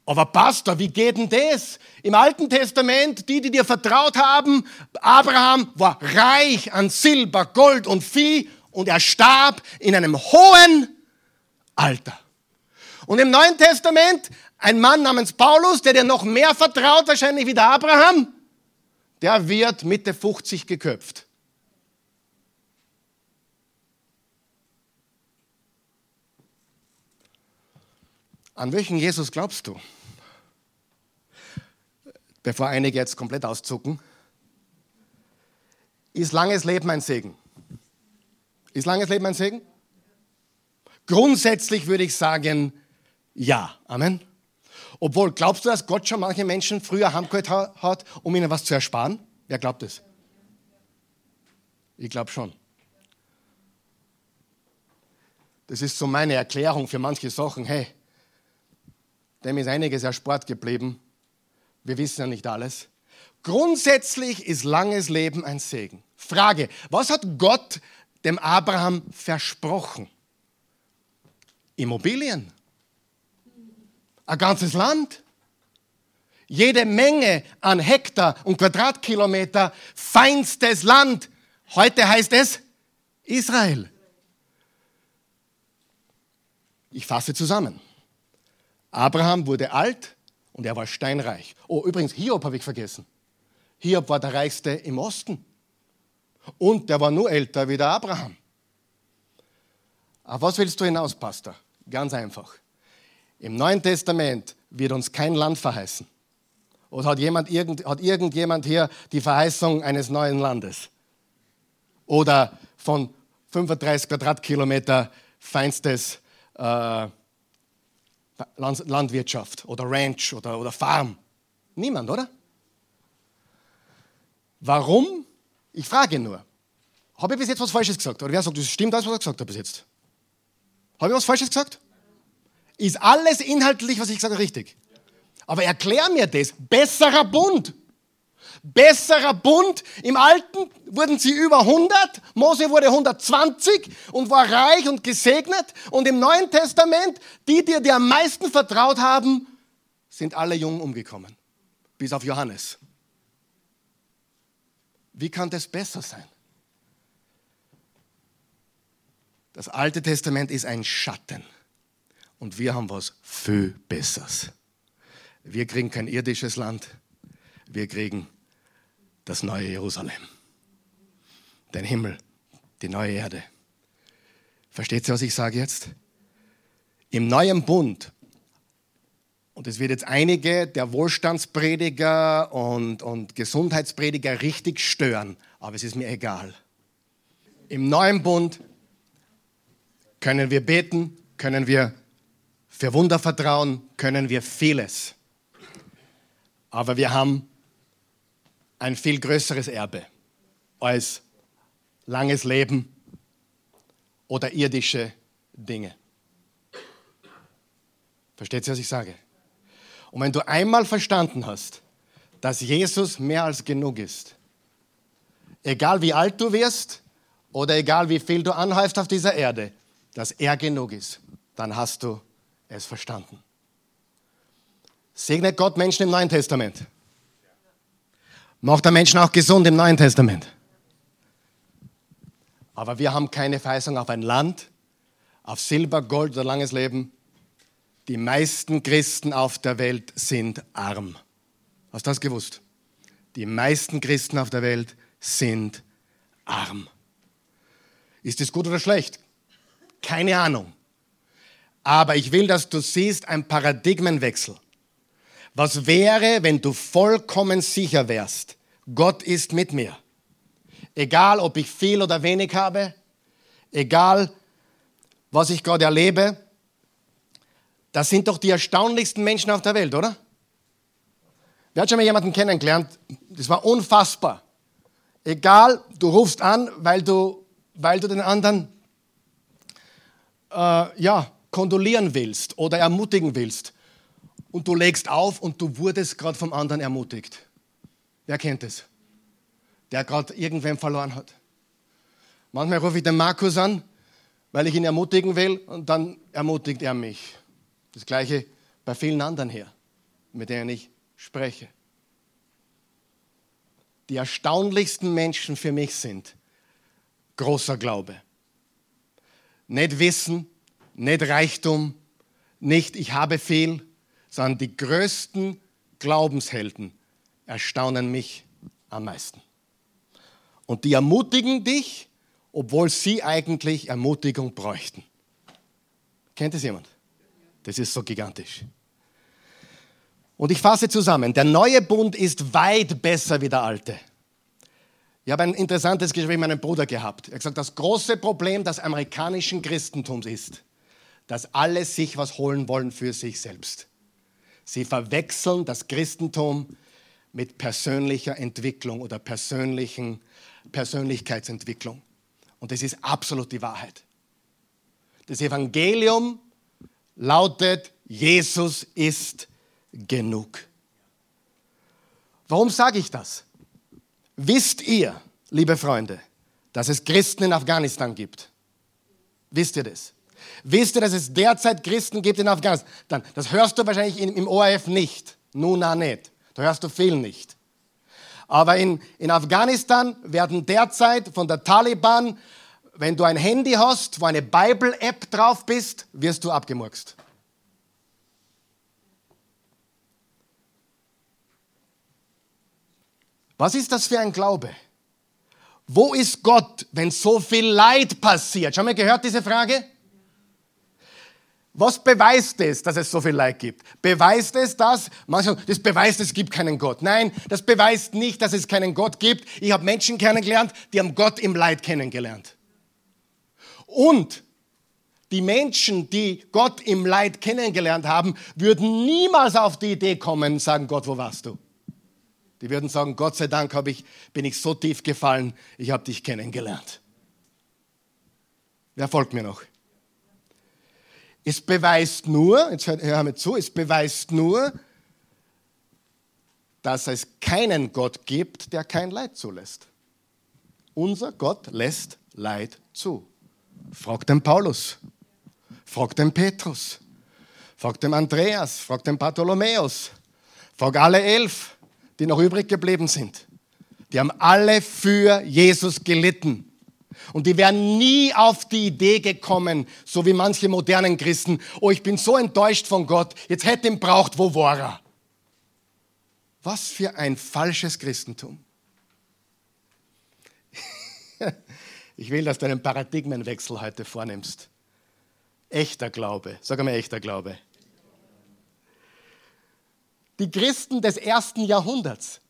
Aber Pastor, wie geht denn das? Im Alten Testament, die, die dir vertraut haben, Abraham war reich an Silber, Gold und Vieh und er starb in einem hohen Alter. Und im Neuen Testament ein Mann namens Paulus, der dir noch mehr vertraut, wahrscheinlich wie der Abraham, der wird Mitte 50 geköpft. An welchen Jesus glaubst du? Bevor einige jetzt komplett auszucken. Ist langes Leben ein Segen? Ist langes Leben ein Segen? Grundsätzlich würde ich sagen, ja. Amen. Obwohl, glaubst du, dass Gott schon manche Menschen früher heimgeholt hat, um ihnen was zu ersparen? Wer glaubt es? Ich glaube schon. Das ist so meine Erklärung für manche Sachen. Hey, dem ist einiges erspart geblieben. Wir wissen ja nicht alles. Grundsätzlich ist langes Leben ein Segen. Frage, was hat Gott dem Abraham versprochen? Immobilien ein ganzes Land. Jede Menge an Hektar und Quadratkilometer, feinstes Land. Heute heißt es Israel. Ich fasse zusammen. Abraham wurde alt und er war steinreich. Oh, übrigens, Hiob habe ich vergessen. Hiob war der reichste im Osten. Und der war nur älter wie der Abraham. Auf was willst du hinaus, Pastor? Ganz einfach. Im Neuen Testament wird uns kein Land verheißen. Oder hat, jemand, irgend, hat irgendjemand hier die Verheißung eines neuen Landes? Oder von 35 Quadratkilometer feinstes äh, Landwirtschaft oder Ranch oder, oder Farm? Niemand, oder? Warum? Ich frage nur. Habe ich bis jetzt was Falsches gesagt? Oder wer sagt, das stimmt alles, was ich gesagt habe bis jetzt? Habe ich was Falsches gesagt? Ist alles inhaltlich, was ich sage, richtig? Aber erklär mir das. Besserer Bund. besserer Bund. Im Alten wurden sie über 100, Mose wurde 120 und war reich und gesegnet. Und im Neuen Testament, die, die dir am meisten vertraut haben, sind alle jung umgekommen, bis auf Johannes. Wie kann das besser sein? Das Alte Testament ist ein Schatten und wir haben was viel Besseres. Wir kriegen kein irdisches Land, wir kriegen das neue Jerusalem, den Himmel, die neue Erde. Versteht ihr, was ich sage jetzt? Im neuen Bund, und es wird jetzt einige der Wohlstandsprediger und, und Gesundheitsprediger richtig stören, aber es ist mir egal. Im neuen Bund können wir beten, können wir für Wunder vertrauen, können wir vieles. Aber wir haben ein viel größeres Erbe als langes Leben oder irdische Dinge. Versteht ihr, was ich sage? Und wenn du einmal verstanden hast, dass Jesus mehr als genug ist, egal wie alt du wirst oder egal wie viel du anhäufst auf dieser Erde, dass er genug ist, dann hast du es verstanden. Segnet Gott Menschen im Neuen Testament. Macht er Menschen auch gesund im Neuen Testament. Aber wir haben keine Verheißung auf ein Land, auf Silber, Gold oder langes Leben. Die meisten Christen auf der Welt sind arm. Hast du das gewusst? Die meisten Christen auf der Welt sind arm. Ist das gut oder schlecht? Keine Ahnung. Aber ich will, dass du siehst, ein Paradigmenwechsel. Was wäre, wenn du vollkommen sicher wärst, Gott ist mit mir? Egal, ob ich viel oder wenig habe, egal, was ich gerade erlebe, das sind doch die erstaunlichsten Menschen auf der Welt, oder? Wer hat schon mal jemanden kennengelernt? Das war unfassbar. Egal, du rufst an, weil du, weil du den anderen äh, ja, kondolieren willst oder ermutigen willst und du legst auf und du wurdest gerade vom anderen ermutigt. Wer kennt es? Der gerade irgendwem verloren hat. Manchmal rufe ich den Markus an, weil ich ihn ermutigen will und dann ermutigt er mich. Das gleiche bei vielen anderen hier, mit denen ich spreche. Die erstaunlichsten Menschen für mich sind großer Glaube. Nicht Wissen, nicht Reichtum, nicht ich habe viel, sondern die größten Glaubenshelden erstaunen mich am meisten. Und die ermutigen dich, obwohl sie eigentlich Ermutigung bräuchten. Kennt es jemand? Das ist so gigantisch. Und ich fasse zusammen, der neue Bund ist weit besser wie der alte. Ich habe ein interessantes Gespräch mit meinem Bruder gehabt. Er hat gesagt, das große Problem des amerikanischen Christentums ist, dass alle sich was holen wollen für sich selbst. Sie verwechseln das Christentum mit persönlicher Entwicklung oder persönlichen Persönlichkeitsentwicklung. Und das ist absolut die Wahrheit. Das Evangelium lautet, Jesus ist genug. Warum sage ich das? Wisst ihr, liebe Freunde, dass es Christen in Afghanistan gibt? Wisst ihr das? Wisst ihr, dass es derzeit Christen gibt in Afghanistan? Das hörst du wahrscheinlich im ORF nicht. Nun, na nicht. Da hörst du viel nicht. Aber in, in Afghanistan werden derzeit von der Taliban, wenn du ein Handy hast, wo eine Bible-App drauf bist, wirst du abgemurkst. Was ist das für ein Glaube? Wo ist Gott, wenn so viel Leid passiert? Schon mal gehört diese Frage? Was beweist es, dass es so viel Leid gibt? Beweist es das? Manche sagen, das beweist, es gibt keinen Gott. Nein, das beweist nicht, dass es keinen Gott gibt. Ich habe Menschen kennengelernt, die haben Gott im Leid kennengelernt. Und die Menschen, die Gott im Leid kennengelernt haben, würden niemals auf die Idee kommen sagen, Gott, wo warst du? Die würden sagen, Gott sei Dank ich, bin ich so tief gefallen, ich habe dich kennengelernt. Wer folgt mir noch? Es beweist nur, jetzt hör mir zu, es beweist nur, dass es keinen Gott gibt, der kein Leid zulässt. Unser Gott lässt Leid zu. Fragt den Paulus, fragt den Petrus, fragt den Andreas, fragt den Bartholomäus, fragt alle elf, die noch übrig geblieben sind. Die haben alle für Jesus gelitten. Und die wären nie auf die Idee gekommen, so wie manche modernen Christen, oh, ich bin so enttäuscht von Gott, jetzt hätte ihn braucht, wo war er? Was für ein falsches Christentum. Ich will, dass du einen Paradigmenwechsel heute vornimmst. Echter Glaube. Sag einmal echter Glaube. Die Christen des ersten Jahrhunderts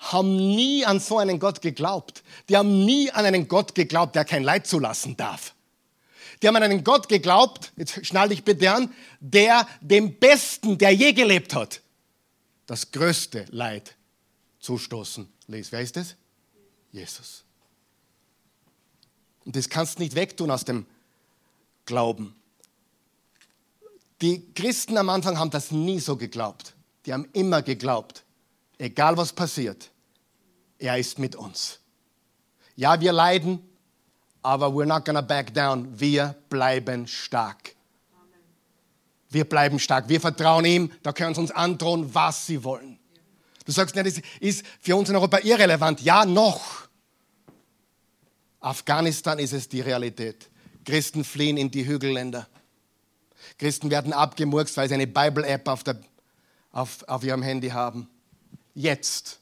haben nie an so einen Gott geglaubt. Die haben nie an einen Gott geglaubt, der kein Leid zulassen darf. Die haben an einen Gott geglaubt, jetzt schnall dich bitte an, der dem Besten, der je gelebt hat, das größte Leid zustoßen ließ. Wer ist es? Jesus. Und das kannst du nicht wegtun aus dem Glauben. Die Christen am Anfang haben das nie so geglaubt. Die haben immer geglaubt, egal was passiert, er ist mit uns. Ja, wir leiden, aber we're not gonna back down. Wir bleiben stark. Wir bleiben stark. Wir vertrauen ihm. Da können sie uns androhen, was sie wollen. Du sagst, ja, das ist für uns in Europa irrelevant. Ja, noch. Afghanistan ist es die Realität. Christen fliehen in die Hügelländer. Christen werden abgemurkst, weil sie eine Bible-App auf, auf, auf ihrem Handy haben. Jetzt.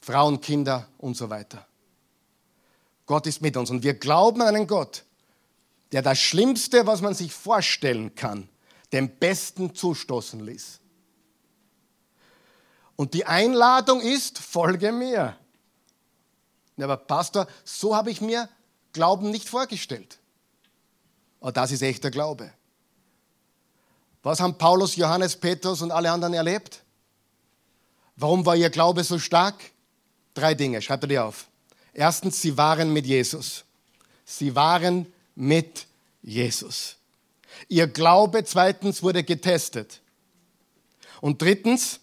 Frauen, Kinder und so weiter. Gott ist mit uns und wir glauben an einen Gott, der das Schlimmste, was man sich vorstellen kann, dem Besten zustoßen ließ. Und die Einladung ist, folge mir. Ja, aber Pastor, so habe ich mir Glauben nicht vorgestellt. Aber das ist echter Glaube. Was haben Paulus, Johannes, Petrus und alle anderen erlebt? Warum war ihr Glaube so stark? Drei Dinge, schreibt er dir auf. Erstens, sie waren mit Jesus. Sie waren mit Jesus. Ihr Glaube zweitens wurde getestet. Und drittens,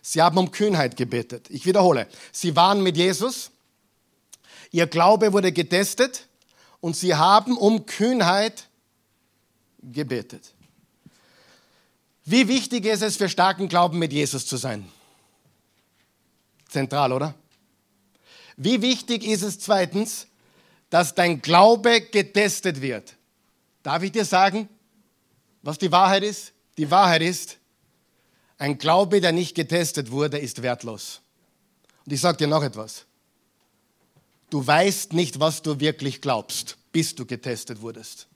sie haben um Kühnheit gebetet. Ich wiederhole, sie waren mit Jesus, ihr Glaube wurde getestet und sie haben um Kühnheit gebetet. Wie wichtig ist es für starken Glauben mit Jesus zu sein? Zentral, oder? Wie wichtig ist es zweitens, dass dein Glaube getestet wird? Darf ich dir sagen, was die Wahrheit ist? Die Wahrheit ist, ein Glaube, der nicht getestet wurde, ist wertlos. Und ich sage dir noch etwas. Du weißt nicht, was du wirklich glaubst, bis du getestet wurdest.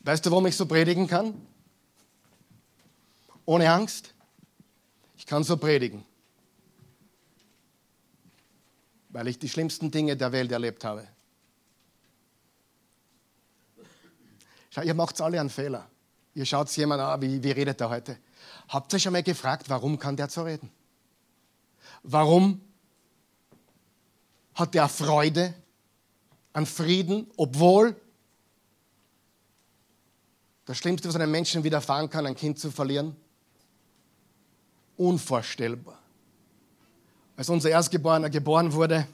Weißt du, warum ich so predigen kann? Ohne Angst? Ich kann so predigen, weil ich die schlimmsten Dinge der Welt erlebt habe. Schau, ihr macht alle einen Fehler. Ihr schaut jemand an, wie, wie redet er heute? Habt ihr schon mal gefragt, warum kann der so reden? Warum hat er Freude an Frieden, obwohl das Schlimmste, was einem Menschen widerfahren kann, ein Kind zu verlieren? Unvorstellbar. Als unser Erstgeborener geboren wurde,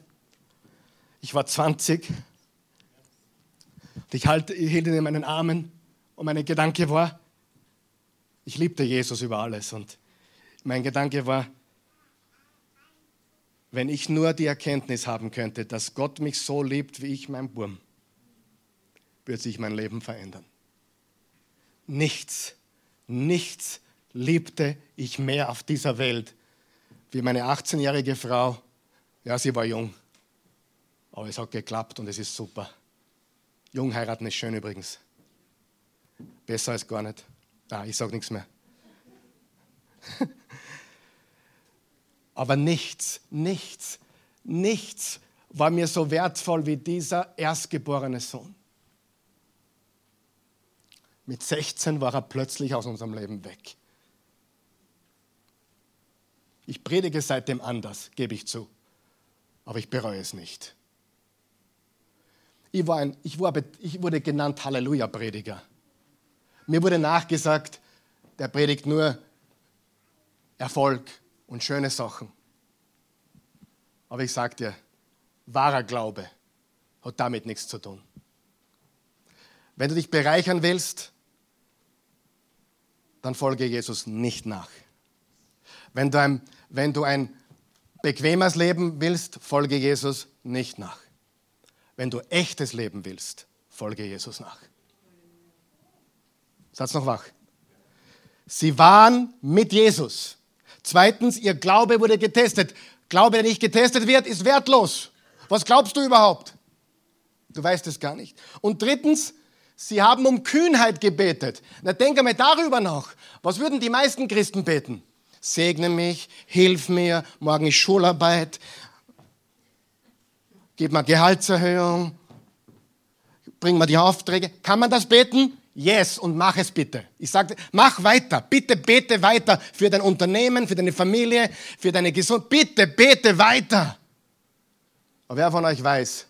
ich war 20, ich, halte, ich hielt ihn in meinen Armen und mein Gedanke war, ich liebte Jesus über alles. Und mein Gedanke war, wenn ich nur die Erkenntnis haben könnte, dass Gott mich so liebt, wie ich mein Burm, wird sich mein Leben verändern. Nichts, nichts liebte ich mehr auf dieser Welt wie meine 18-jährige Frau. Ja, sie war jung, aber es hat geklappt und es ist super. Jung heiraten ist schön übrigens. Besser als gar nicht. Ah, ich sage nichts mehr. Aber nichts, nichts, nichts war mir so wertvoll wie dieser erstgeborene Sohn. Mit 16 war er plötzlich aus unserem Leben weg. Ich predige seitdem anders, gebe ich zu. Aber ich bereue es nicht. Ich, war ein, ich, war, ich wurde genannt Halleluja-Prediger. Mir wurde nachgesagt, der predigt nur Erfolg und schöne Sachen. Aber ich sage dir, wahrer Glaube hat damit nichts zu tun. Wenn du dich bereichern willst, dann folge Jesus nicht nach. Wenn du ein, wenn du ein bequemes Leben willst, folge Jesus nicht nach. Wenn du echtes Leben willst, folge Jesus nach. Satz noch wach. Sie waren mit Jesus. Zweitens, ihr Glaube wurde getestet. Glaube, der nicht getestet wird, ist wertlos. Was glaubst du überhaupt? Du weißt es gar nicht. Und drittens, sie haben um Kühnheit gebetet. Na, denk einmal darüber nach. Was würden die meisten Christen beten? Segne mich, hilf mir, morgen ist Schularbeit, gib mir Gehaltserhöhung, bring mir die Aufträge. Kann man das beten? Yes, und mach es bitte. Ich sage, mach weiter. Bitte bete weiter für dein Unternehmen, für deine Familie, für deine Gesundheit. Bitte bete weiter. Aber wer von euch weiß,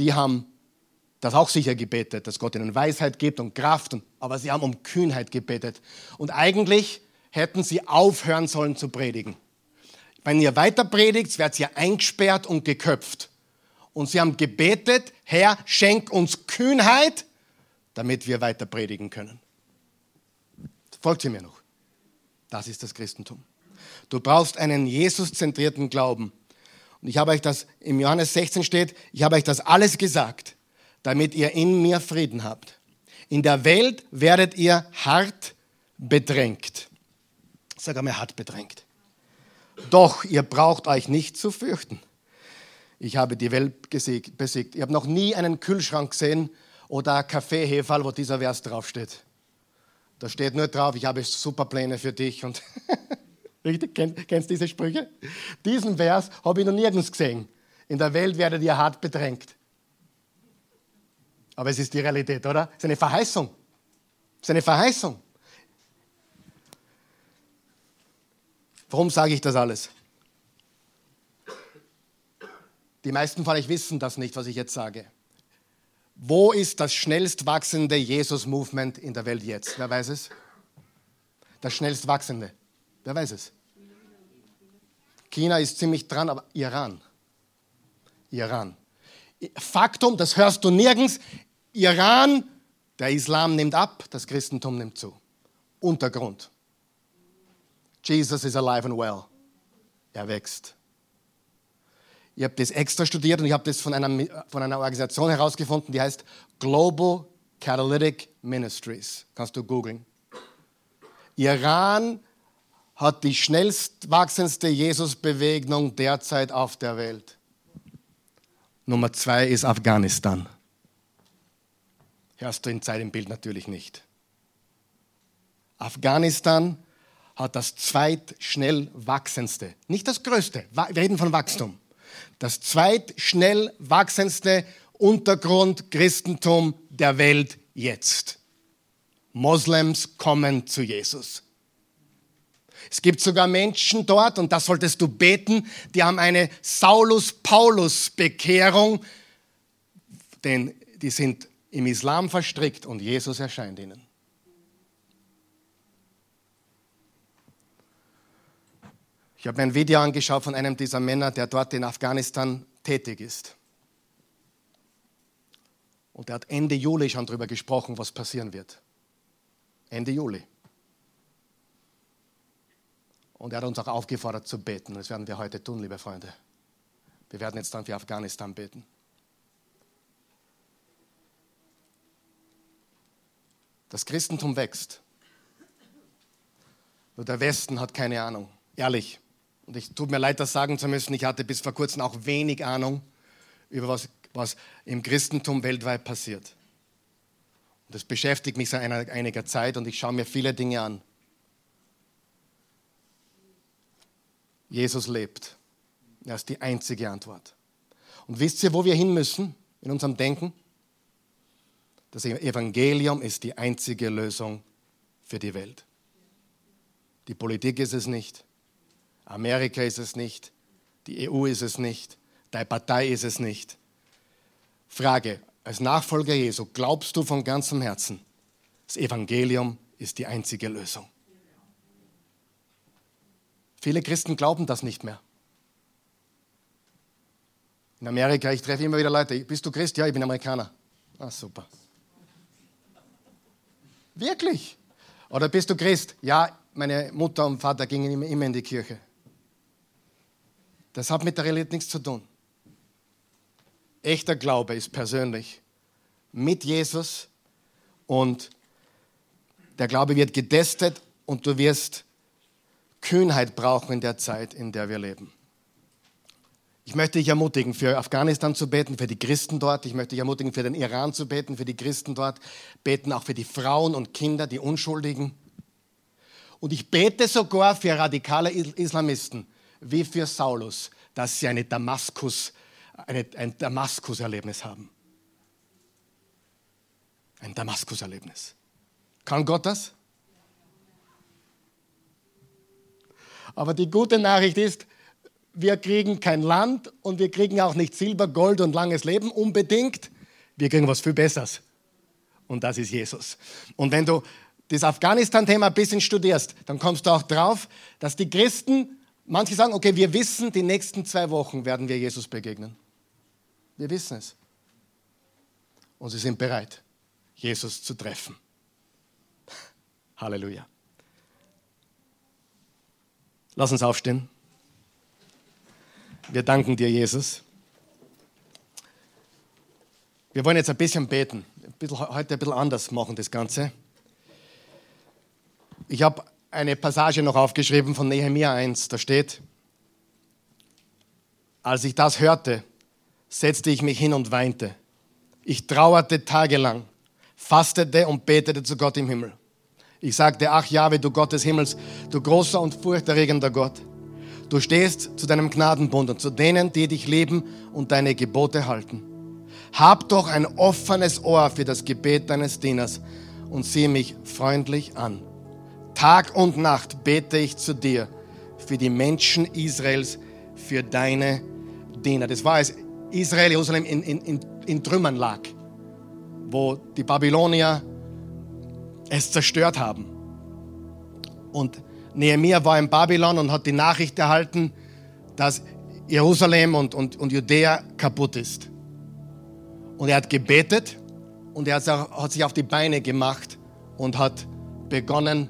die haben das auch sicher gebetet, dass Gott ihnen Weisheit gibt und Kraft, aber sie haben um Kühnheit gebetet. Und eigentlich hätten sie aufhören sollen zu predigen. Wenn ihr weiter predigt, werdet ihr eingesperrt und geköpft. Und sie haben gebetet, Herr, schenk uns Kühnheit, damit wir weiter predigen können. Folgt ihr mir noch? Das ist das Christentum. Du brauchst einen Jesus-zentrierten Glauben. Und ich habe euch das, im Johannes 16 steht, ich habe euch das alles gesagt, damit ihr in mir Frieden habt. In der Welt werdet ihr hart bedrängt. Sag einmal hart bedrängt. Doch ihr braucht euch nicht zu fürchten. Ich habe die Welt besiegt. Ich habe noch nie einen Kühlschrank gesehen, oder ein Kaffeeheferl, wo dieser Vers draufsteht. Da steht nur drauf, ich habe super Pläne für dich. Und Richtig? Kennst du diese Sprüche? Diesen Vers habe ich noch nirgends gesehen. In der Welt werdet ihr hart bedrängt. Aber es ist die Realität, oder? Es ist eine Verheißung. Es ist eine Verheißung. Warum sage ich das alles? Die meisten von euch wissen das nicht, was ich jetzt sage. Wo ist das schnellst wachsende Jesus-Movement in der Welt jetzt? Wer weiß es? Das schnellst wachsende. Wer weiß es? China ist ziemlich dran, aber Iran. Iran. Faktum, das hörst du nirgends. Iran, der Islam nimmt ab, das Christentum nimmt zu. Untergrund. Jesus is alive and well. Er wächst. Ich habe das extra studiert und ich habe das von einer, von einer Organisation herausgefunden, die heißt Global Catalytic Ministries. Kannst du googeln. Iran hat die schnellst wachsendste Jesus-Bewegung derzeit auf der Welt. Nummer zwei ist Afghanistan. Hörst du in Zeit im Bild natürlich nicht. Afghanistan hat das zweitschnell wachsendste, nicht das größte, wir reden von Wachstum das zweitschnell wachsendste Untergrund Christentum der Welt jetzt. Moslems kommen zu Jesus. Es gibt sogar Menschen dort, und das solltest du beten, die haben eine Saulus-Paulus-Bekehrung, denn die sind im Islam verstrickt und Jesus erscheint ihnen. Ich habe mir ein Video angeschaut von einem dieser Männer, der dort in Afghanistan tätig ist. Und er hat Ende Juli schon darüber gesprochen, was passieren wird. Ende Juli. Und er hat uns auch aufgefordert zu beten. Das werden wir heute tun, liebe Freunde. Wir werden jetzt dann für Afghanistan beten. Das Christentum wächst. Nur der Westen hat keine Ahnung. Ehrlich. Und ich tut mir leid, das sagen zu müssen, ich hatte bis vor kurzem auch wenig Ahnung über was, was im Christentum weltweit passiert. Und das beschäftigt mich seit einer, einiger Zeit und ich schaue mir viele Dinge an. Jesus lebt. Er ist die einzige Antwort. Und wisst ihr, wo wir hin müssen in unserem Denken? Das Evangelium ist die einzige Lösung für die Welt. Die Politik ist es nicht. Amerika ist es nicht, die EU ist es nicht, deine Partei ist es nicht. Frage, als Nachfolger Jesu, glaubst du von ganzem Herzen, das Evangelium ist die einzige Lösung. Viele Christen glauben das nicht mehr. In Amerika, ich treffe immer wieder Leute, bist du Christ? Ja, ich bin Amerikaner. Ah, super. Wirklich? Oder bist du Christ? Ja, meine Mutter und Vater gingen immer in die Kirche. Das hat mit der Realität nichts zu tun. Echter Glaube ist persönlich mit Jesus und der Glaube wird getestet und du wirst Kühnheit brauchen in der Zeit, in der wir leben. Ich möchte dich ermutigen, für Afghanistan zu beten, für die Christen dort. Ich möchte dich ermutigen, für den Iran zu beten, für die Christen dort. Beten auch für die Frauen und Kinder, die Unschuldigen. Und ich bete sogar für radikale Islamisten, wie für Saulus, dass sie eine Damaskus, eine, ein Damaskus-Erlebnis haben. Ein Damaskus-Erlebnis. Kann Gott das? Aber die gute Nachricht ist, wir kriegen kein Land und wir kriegen auch nicht Silber, Gold und langes Leben unbedingt. Wir kriegen was viel Besseres. Und das ist Jesus. Und wenn du das Afghanistan-Thema ein bisschen studierst, dann kommst du auch drauf, dass die Christen, manche sagen, okay, wir wissen, die nächsten zwei Wochen werden wir Jesus begegnen. Wir wissen es. Und sie sind bereit, Jesus zu treffen. Halleluja. Lass uns aufstehen. Wir danken dir, Jesus. Wir wollen jetzt ein bisschen beten. Ein bisschen, heute ein bisschen anders machen, das Ganze. Ich habe eine Passage noch aufgeschrieben von Nehemiah 1. Da steht, als ich das hörte, setzte ich mich hin und weinte. Ich trauerte tagelang, fastete und betete zu Gott im Himmel. Ich sagte, ach Jahwe, du Gott des Himmels, du großer und furchterregender Gott. Du stehst zu deinem Gnadenbund und zu denen, die dich lieben und deine Gebote halten. Hab doch ein offenes Ohr für das Gebet deines Dieners und sieh mich freundlich an. Tag und Nacht bete ich zu dir für die Menschen Israels, für deine Diener. Das war, als Israel, Jerusalem in, in, in, in Trümmern lag, wo die Babylonier es zerstört haben. Und Nehemiah war in Babylon und hat die Nachricht erhalten, dass Jerusalem und, und, und Judäa kaputt ist. Und er hat gebetet und er hat sich auf die Beine gemacht und hat begonnen,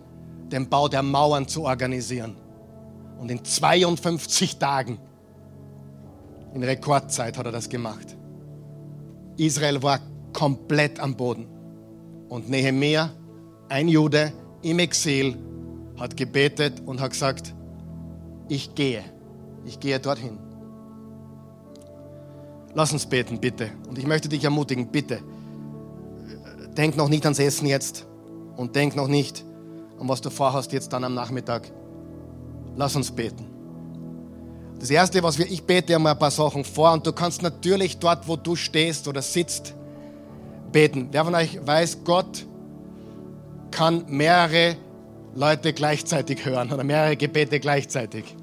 den Bau der Mauern zu organisieren. Und in 52 Tagen, in Rekordzeit, hat er das gemacht. Israel war komplett am Boden. Und Nehemiah, ein Jude im Exil, hat gebetet und hat gesagt, ich gehe, ich gehe dorthin. Lass uns beten, bitte. Und ich möchte dich ermutigen, bitte. Denk noch nicht ans Essen jetzt und denk noch nicht an was du vorhast jetzt dann am Nachmittag. Lass uns beten. Das Erste, was wir, ich bete ja mal ein paar Sachen vor und du kannst natürlich dort, wo du stehst oder sitzt, beten. Wer von euch weiß, Gott kann mehrere Leute gleichzeitig hören oder mehrere Gebete gleichzeitig.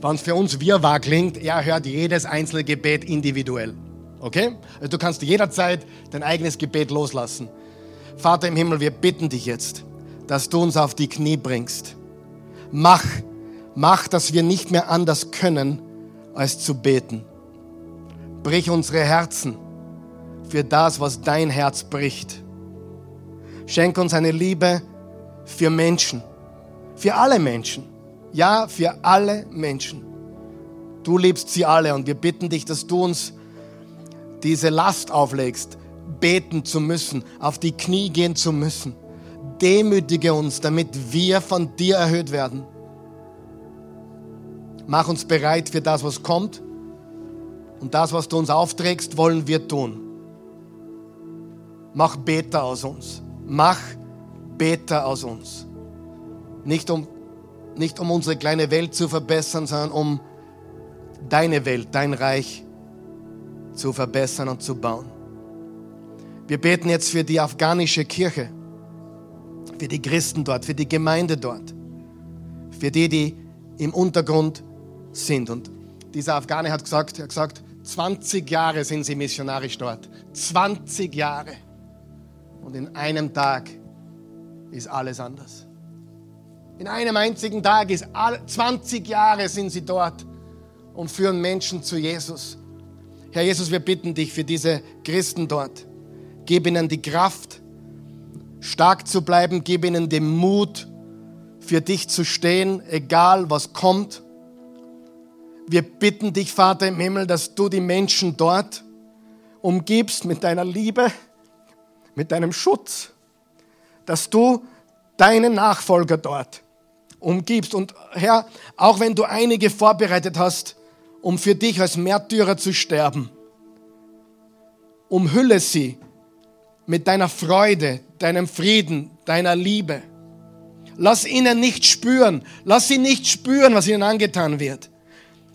Wenn es für uns Wirrwarr klingt, er hört jedes einzelne Gebet individuell. Okay? Also du kannst jederzeit dein eigenes Gebet loslassen. Vater im Himmel, wir bitten dich jetzt, dass du uns auf die Knie bringst. Mach, mach, dass wir nicht mehr anders können, als zu beten. Brich unsere Herzen für das, was dein Herz bricht. Schenk uns eine Liebe, für Menschen. Für alle Menschen. Ja, für alle Menschen. Du liebst sie alle und wir bitten dich, dass du uns diese Last auflegst, beten zu müssen, auf die Knie gehen zu müssen. Demütige uns, damit wir von dir erhöht werden. Mach uns bereit für das, was kommt. Und das, was du uns aufträgst, wollen wir tun. Mach Beter aus uns. Mach Beter aus uns. Nicht um, nicht um unsere kleine Welt zu verbessern, sondern um deine Welt, dein Reich zu verbessern und zu bauen. Wir beten jetzt für die afghanische Kirche, für die Christen dort, für die Gemeinde dort, für die, die im Untergrund sind. Und dieser Afghane hat gesagt, er hat gesagt, 20 Jahre sind sie missionarisch dort. 20 Jahre. Und in einem Tag ist alles anders. In einem einzigen Tag ist 20 Jahre sind sie dort und führen Menschen zu Jesus. Herr Jesus, wir bitten dich für diese Christen dort. Gib ihnen die Kraft, stark zu bleiben, gib ihnen den Mut, für dich zu stehen, egal was kommt. Wir bitten dich, Vater im Himmel, dass du die Menschen dort umgibst mit deiner Liebe, mit deinem Schutz, dass du deinen Nachfolger dort umgibst. Und Herr, auch wenn du einige vorbereitet hast, um für dich als Märtyrer zu sterben, umhülle sie mit deiner Freude, deinem Frieden, deiner Liebe. Lass ihnen nicht spüren, lass sie nicht spüren, was ihnen angetan wird.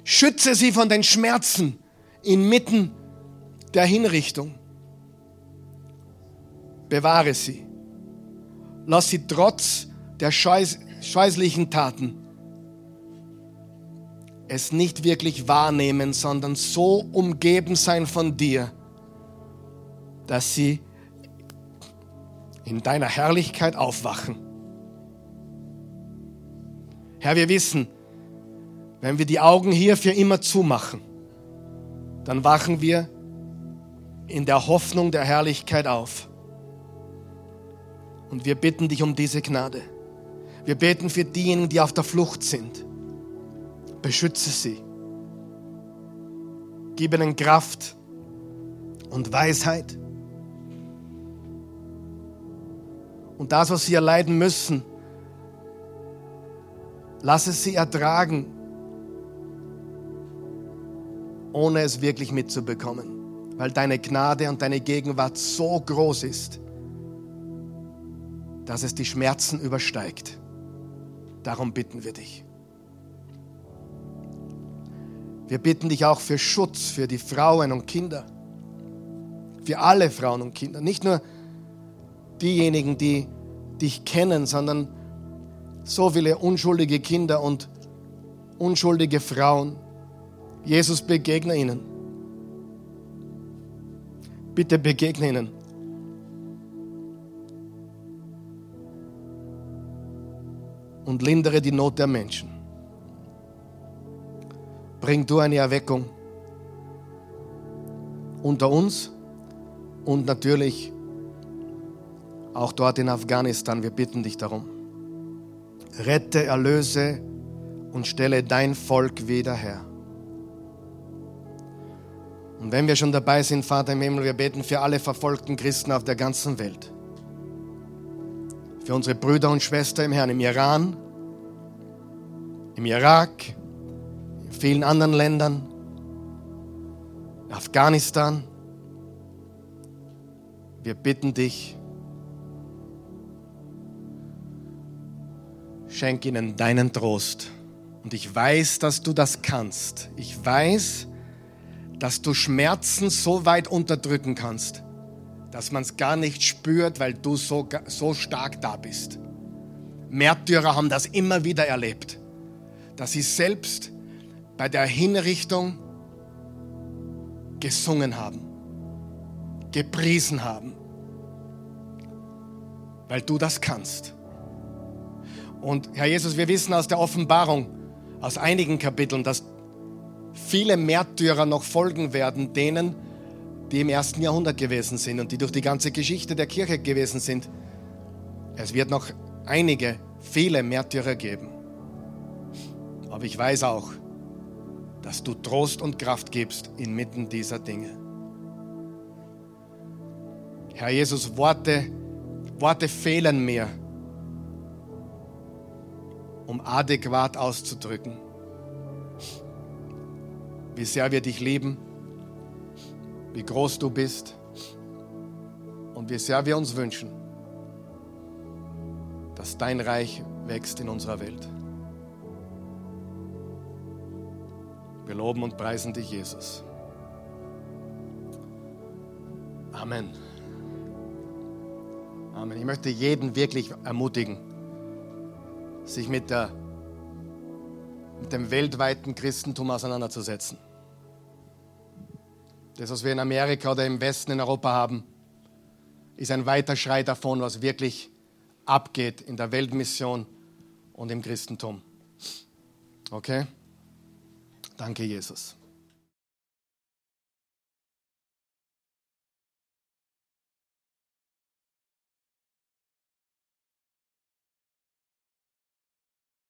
Schütze sie von den Schmerzen inmitten der Hinrichtung. Bewahre sie. Lass sie trotz der scheußlichen Taten es nicht wirklich wahrnehmen, sondern so umgeben sein von dir, dass sie in deiner Herrlichkeit aufwachen. Herr, wir wissen, wenn wir die Augen hier für immer zumachen, dann wachen wir in der Hoffnung der Herrlichkeit auf. Und wir bitten dich um diese Gnade. Wir beten für diejenigen, die auf der Flucht sind. Beschütze sie. Gib ihnen Kraft und Weisheit. Und das, was sie erleiden müssen, lass es sie ertragen, ohne es wirklich mitzubekommen, weil deine Gnade und deine Gegenwart so groß ist, dass es die Schmerzen übersteigt. Darum bitten wir dich. Wir bitten dich auch für Schutz für die Frauen und Kinder, für alle Frauen und Kinder, nicht nur diejenigen, die dich kennen, sondern so viele unschuldige Kinder und unschuldige Frauen. Jesus, begegne ihnen. Bitte begegne ihnen. Und lindere die Not der Menschen. Bring du eine Erweckung unter uns und natürlich auch dort in Afghanistan. Wir bitten dich darum. Rette, erlöse und stelle dein Volk wieder her. Und wenn wir schon dabei sind, Vater im Himmel, wir beten für alle verfolgten Christen auf der ganzen Welt. Für unsere Brüder und Schwestern im Herrn, im Iran, im Irak, in vielen anderen Ländern, Afghanistan. Wir bitten dich, Schenk ihnen deinen Trost. Und ich weiß, dass du das kannst. Ich weiß, dass du Schmerzen so weit unterdrücken kannst, dass man es gar nicht spürt, weil du so, so stark da bist. Märtyrer haben das immer wieder erlebt, dass sie selbst bei der Hinrichtung gesungen haben, gepriesen haben, weil du das kannst. Und Herr Jesus, wir wissen aus der Offenbarung, aus einigen Kapiteln, dass viele Märtyrer noch folgen werden, denen, die im ersten Jahrhundert gewesen sind und die durch die ganze Geschichte der Kirche gewesen sind. Es wird noch einige, viele Märtyrer geben. Aber ich weiß auch, dass du Trost und Kraft gibst inmitten dieser Dinge. Herr Jesus, Worte, Worte fehlen mir um adäquat auszudrücken, wie sehr wir dich lieben, wie groß du bist und wie sehr wir uns wünschen, dass dein Reich wächst in unserer Welt. Wir loben und preisen dich, Jesus. Amen. Amen. Ich möchte jeden wirklich ermutigen, sich mit, der, mit dem weltweiten Christentum auseinanderzusetzen. Das, was wir in Amerika oder im Westen in Europa haben, ist ein weiter Schrei davon, was wirklich abgeht in der Weltmission und im Christentum. Okay? Danke, Jesus.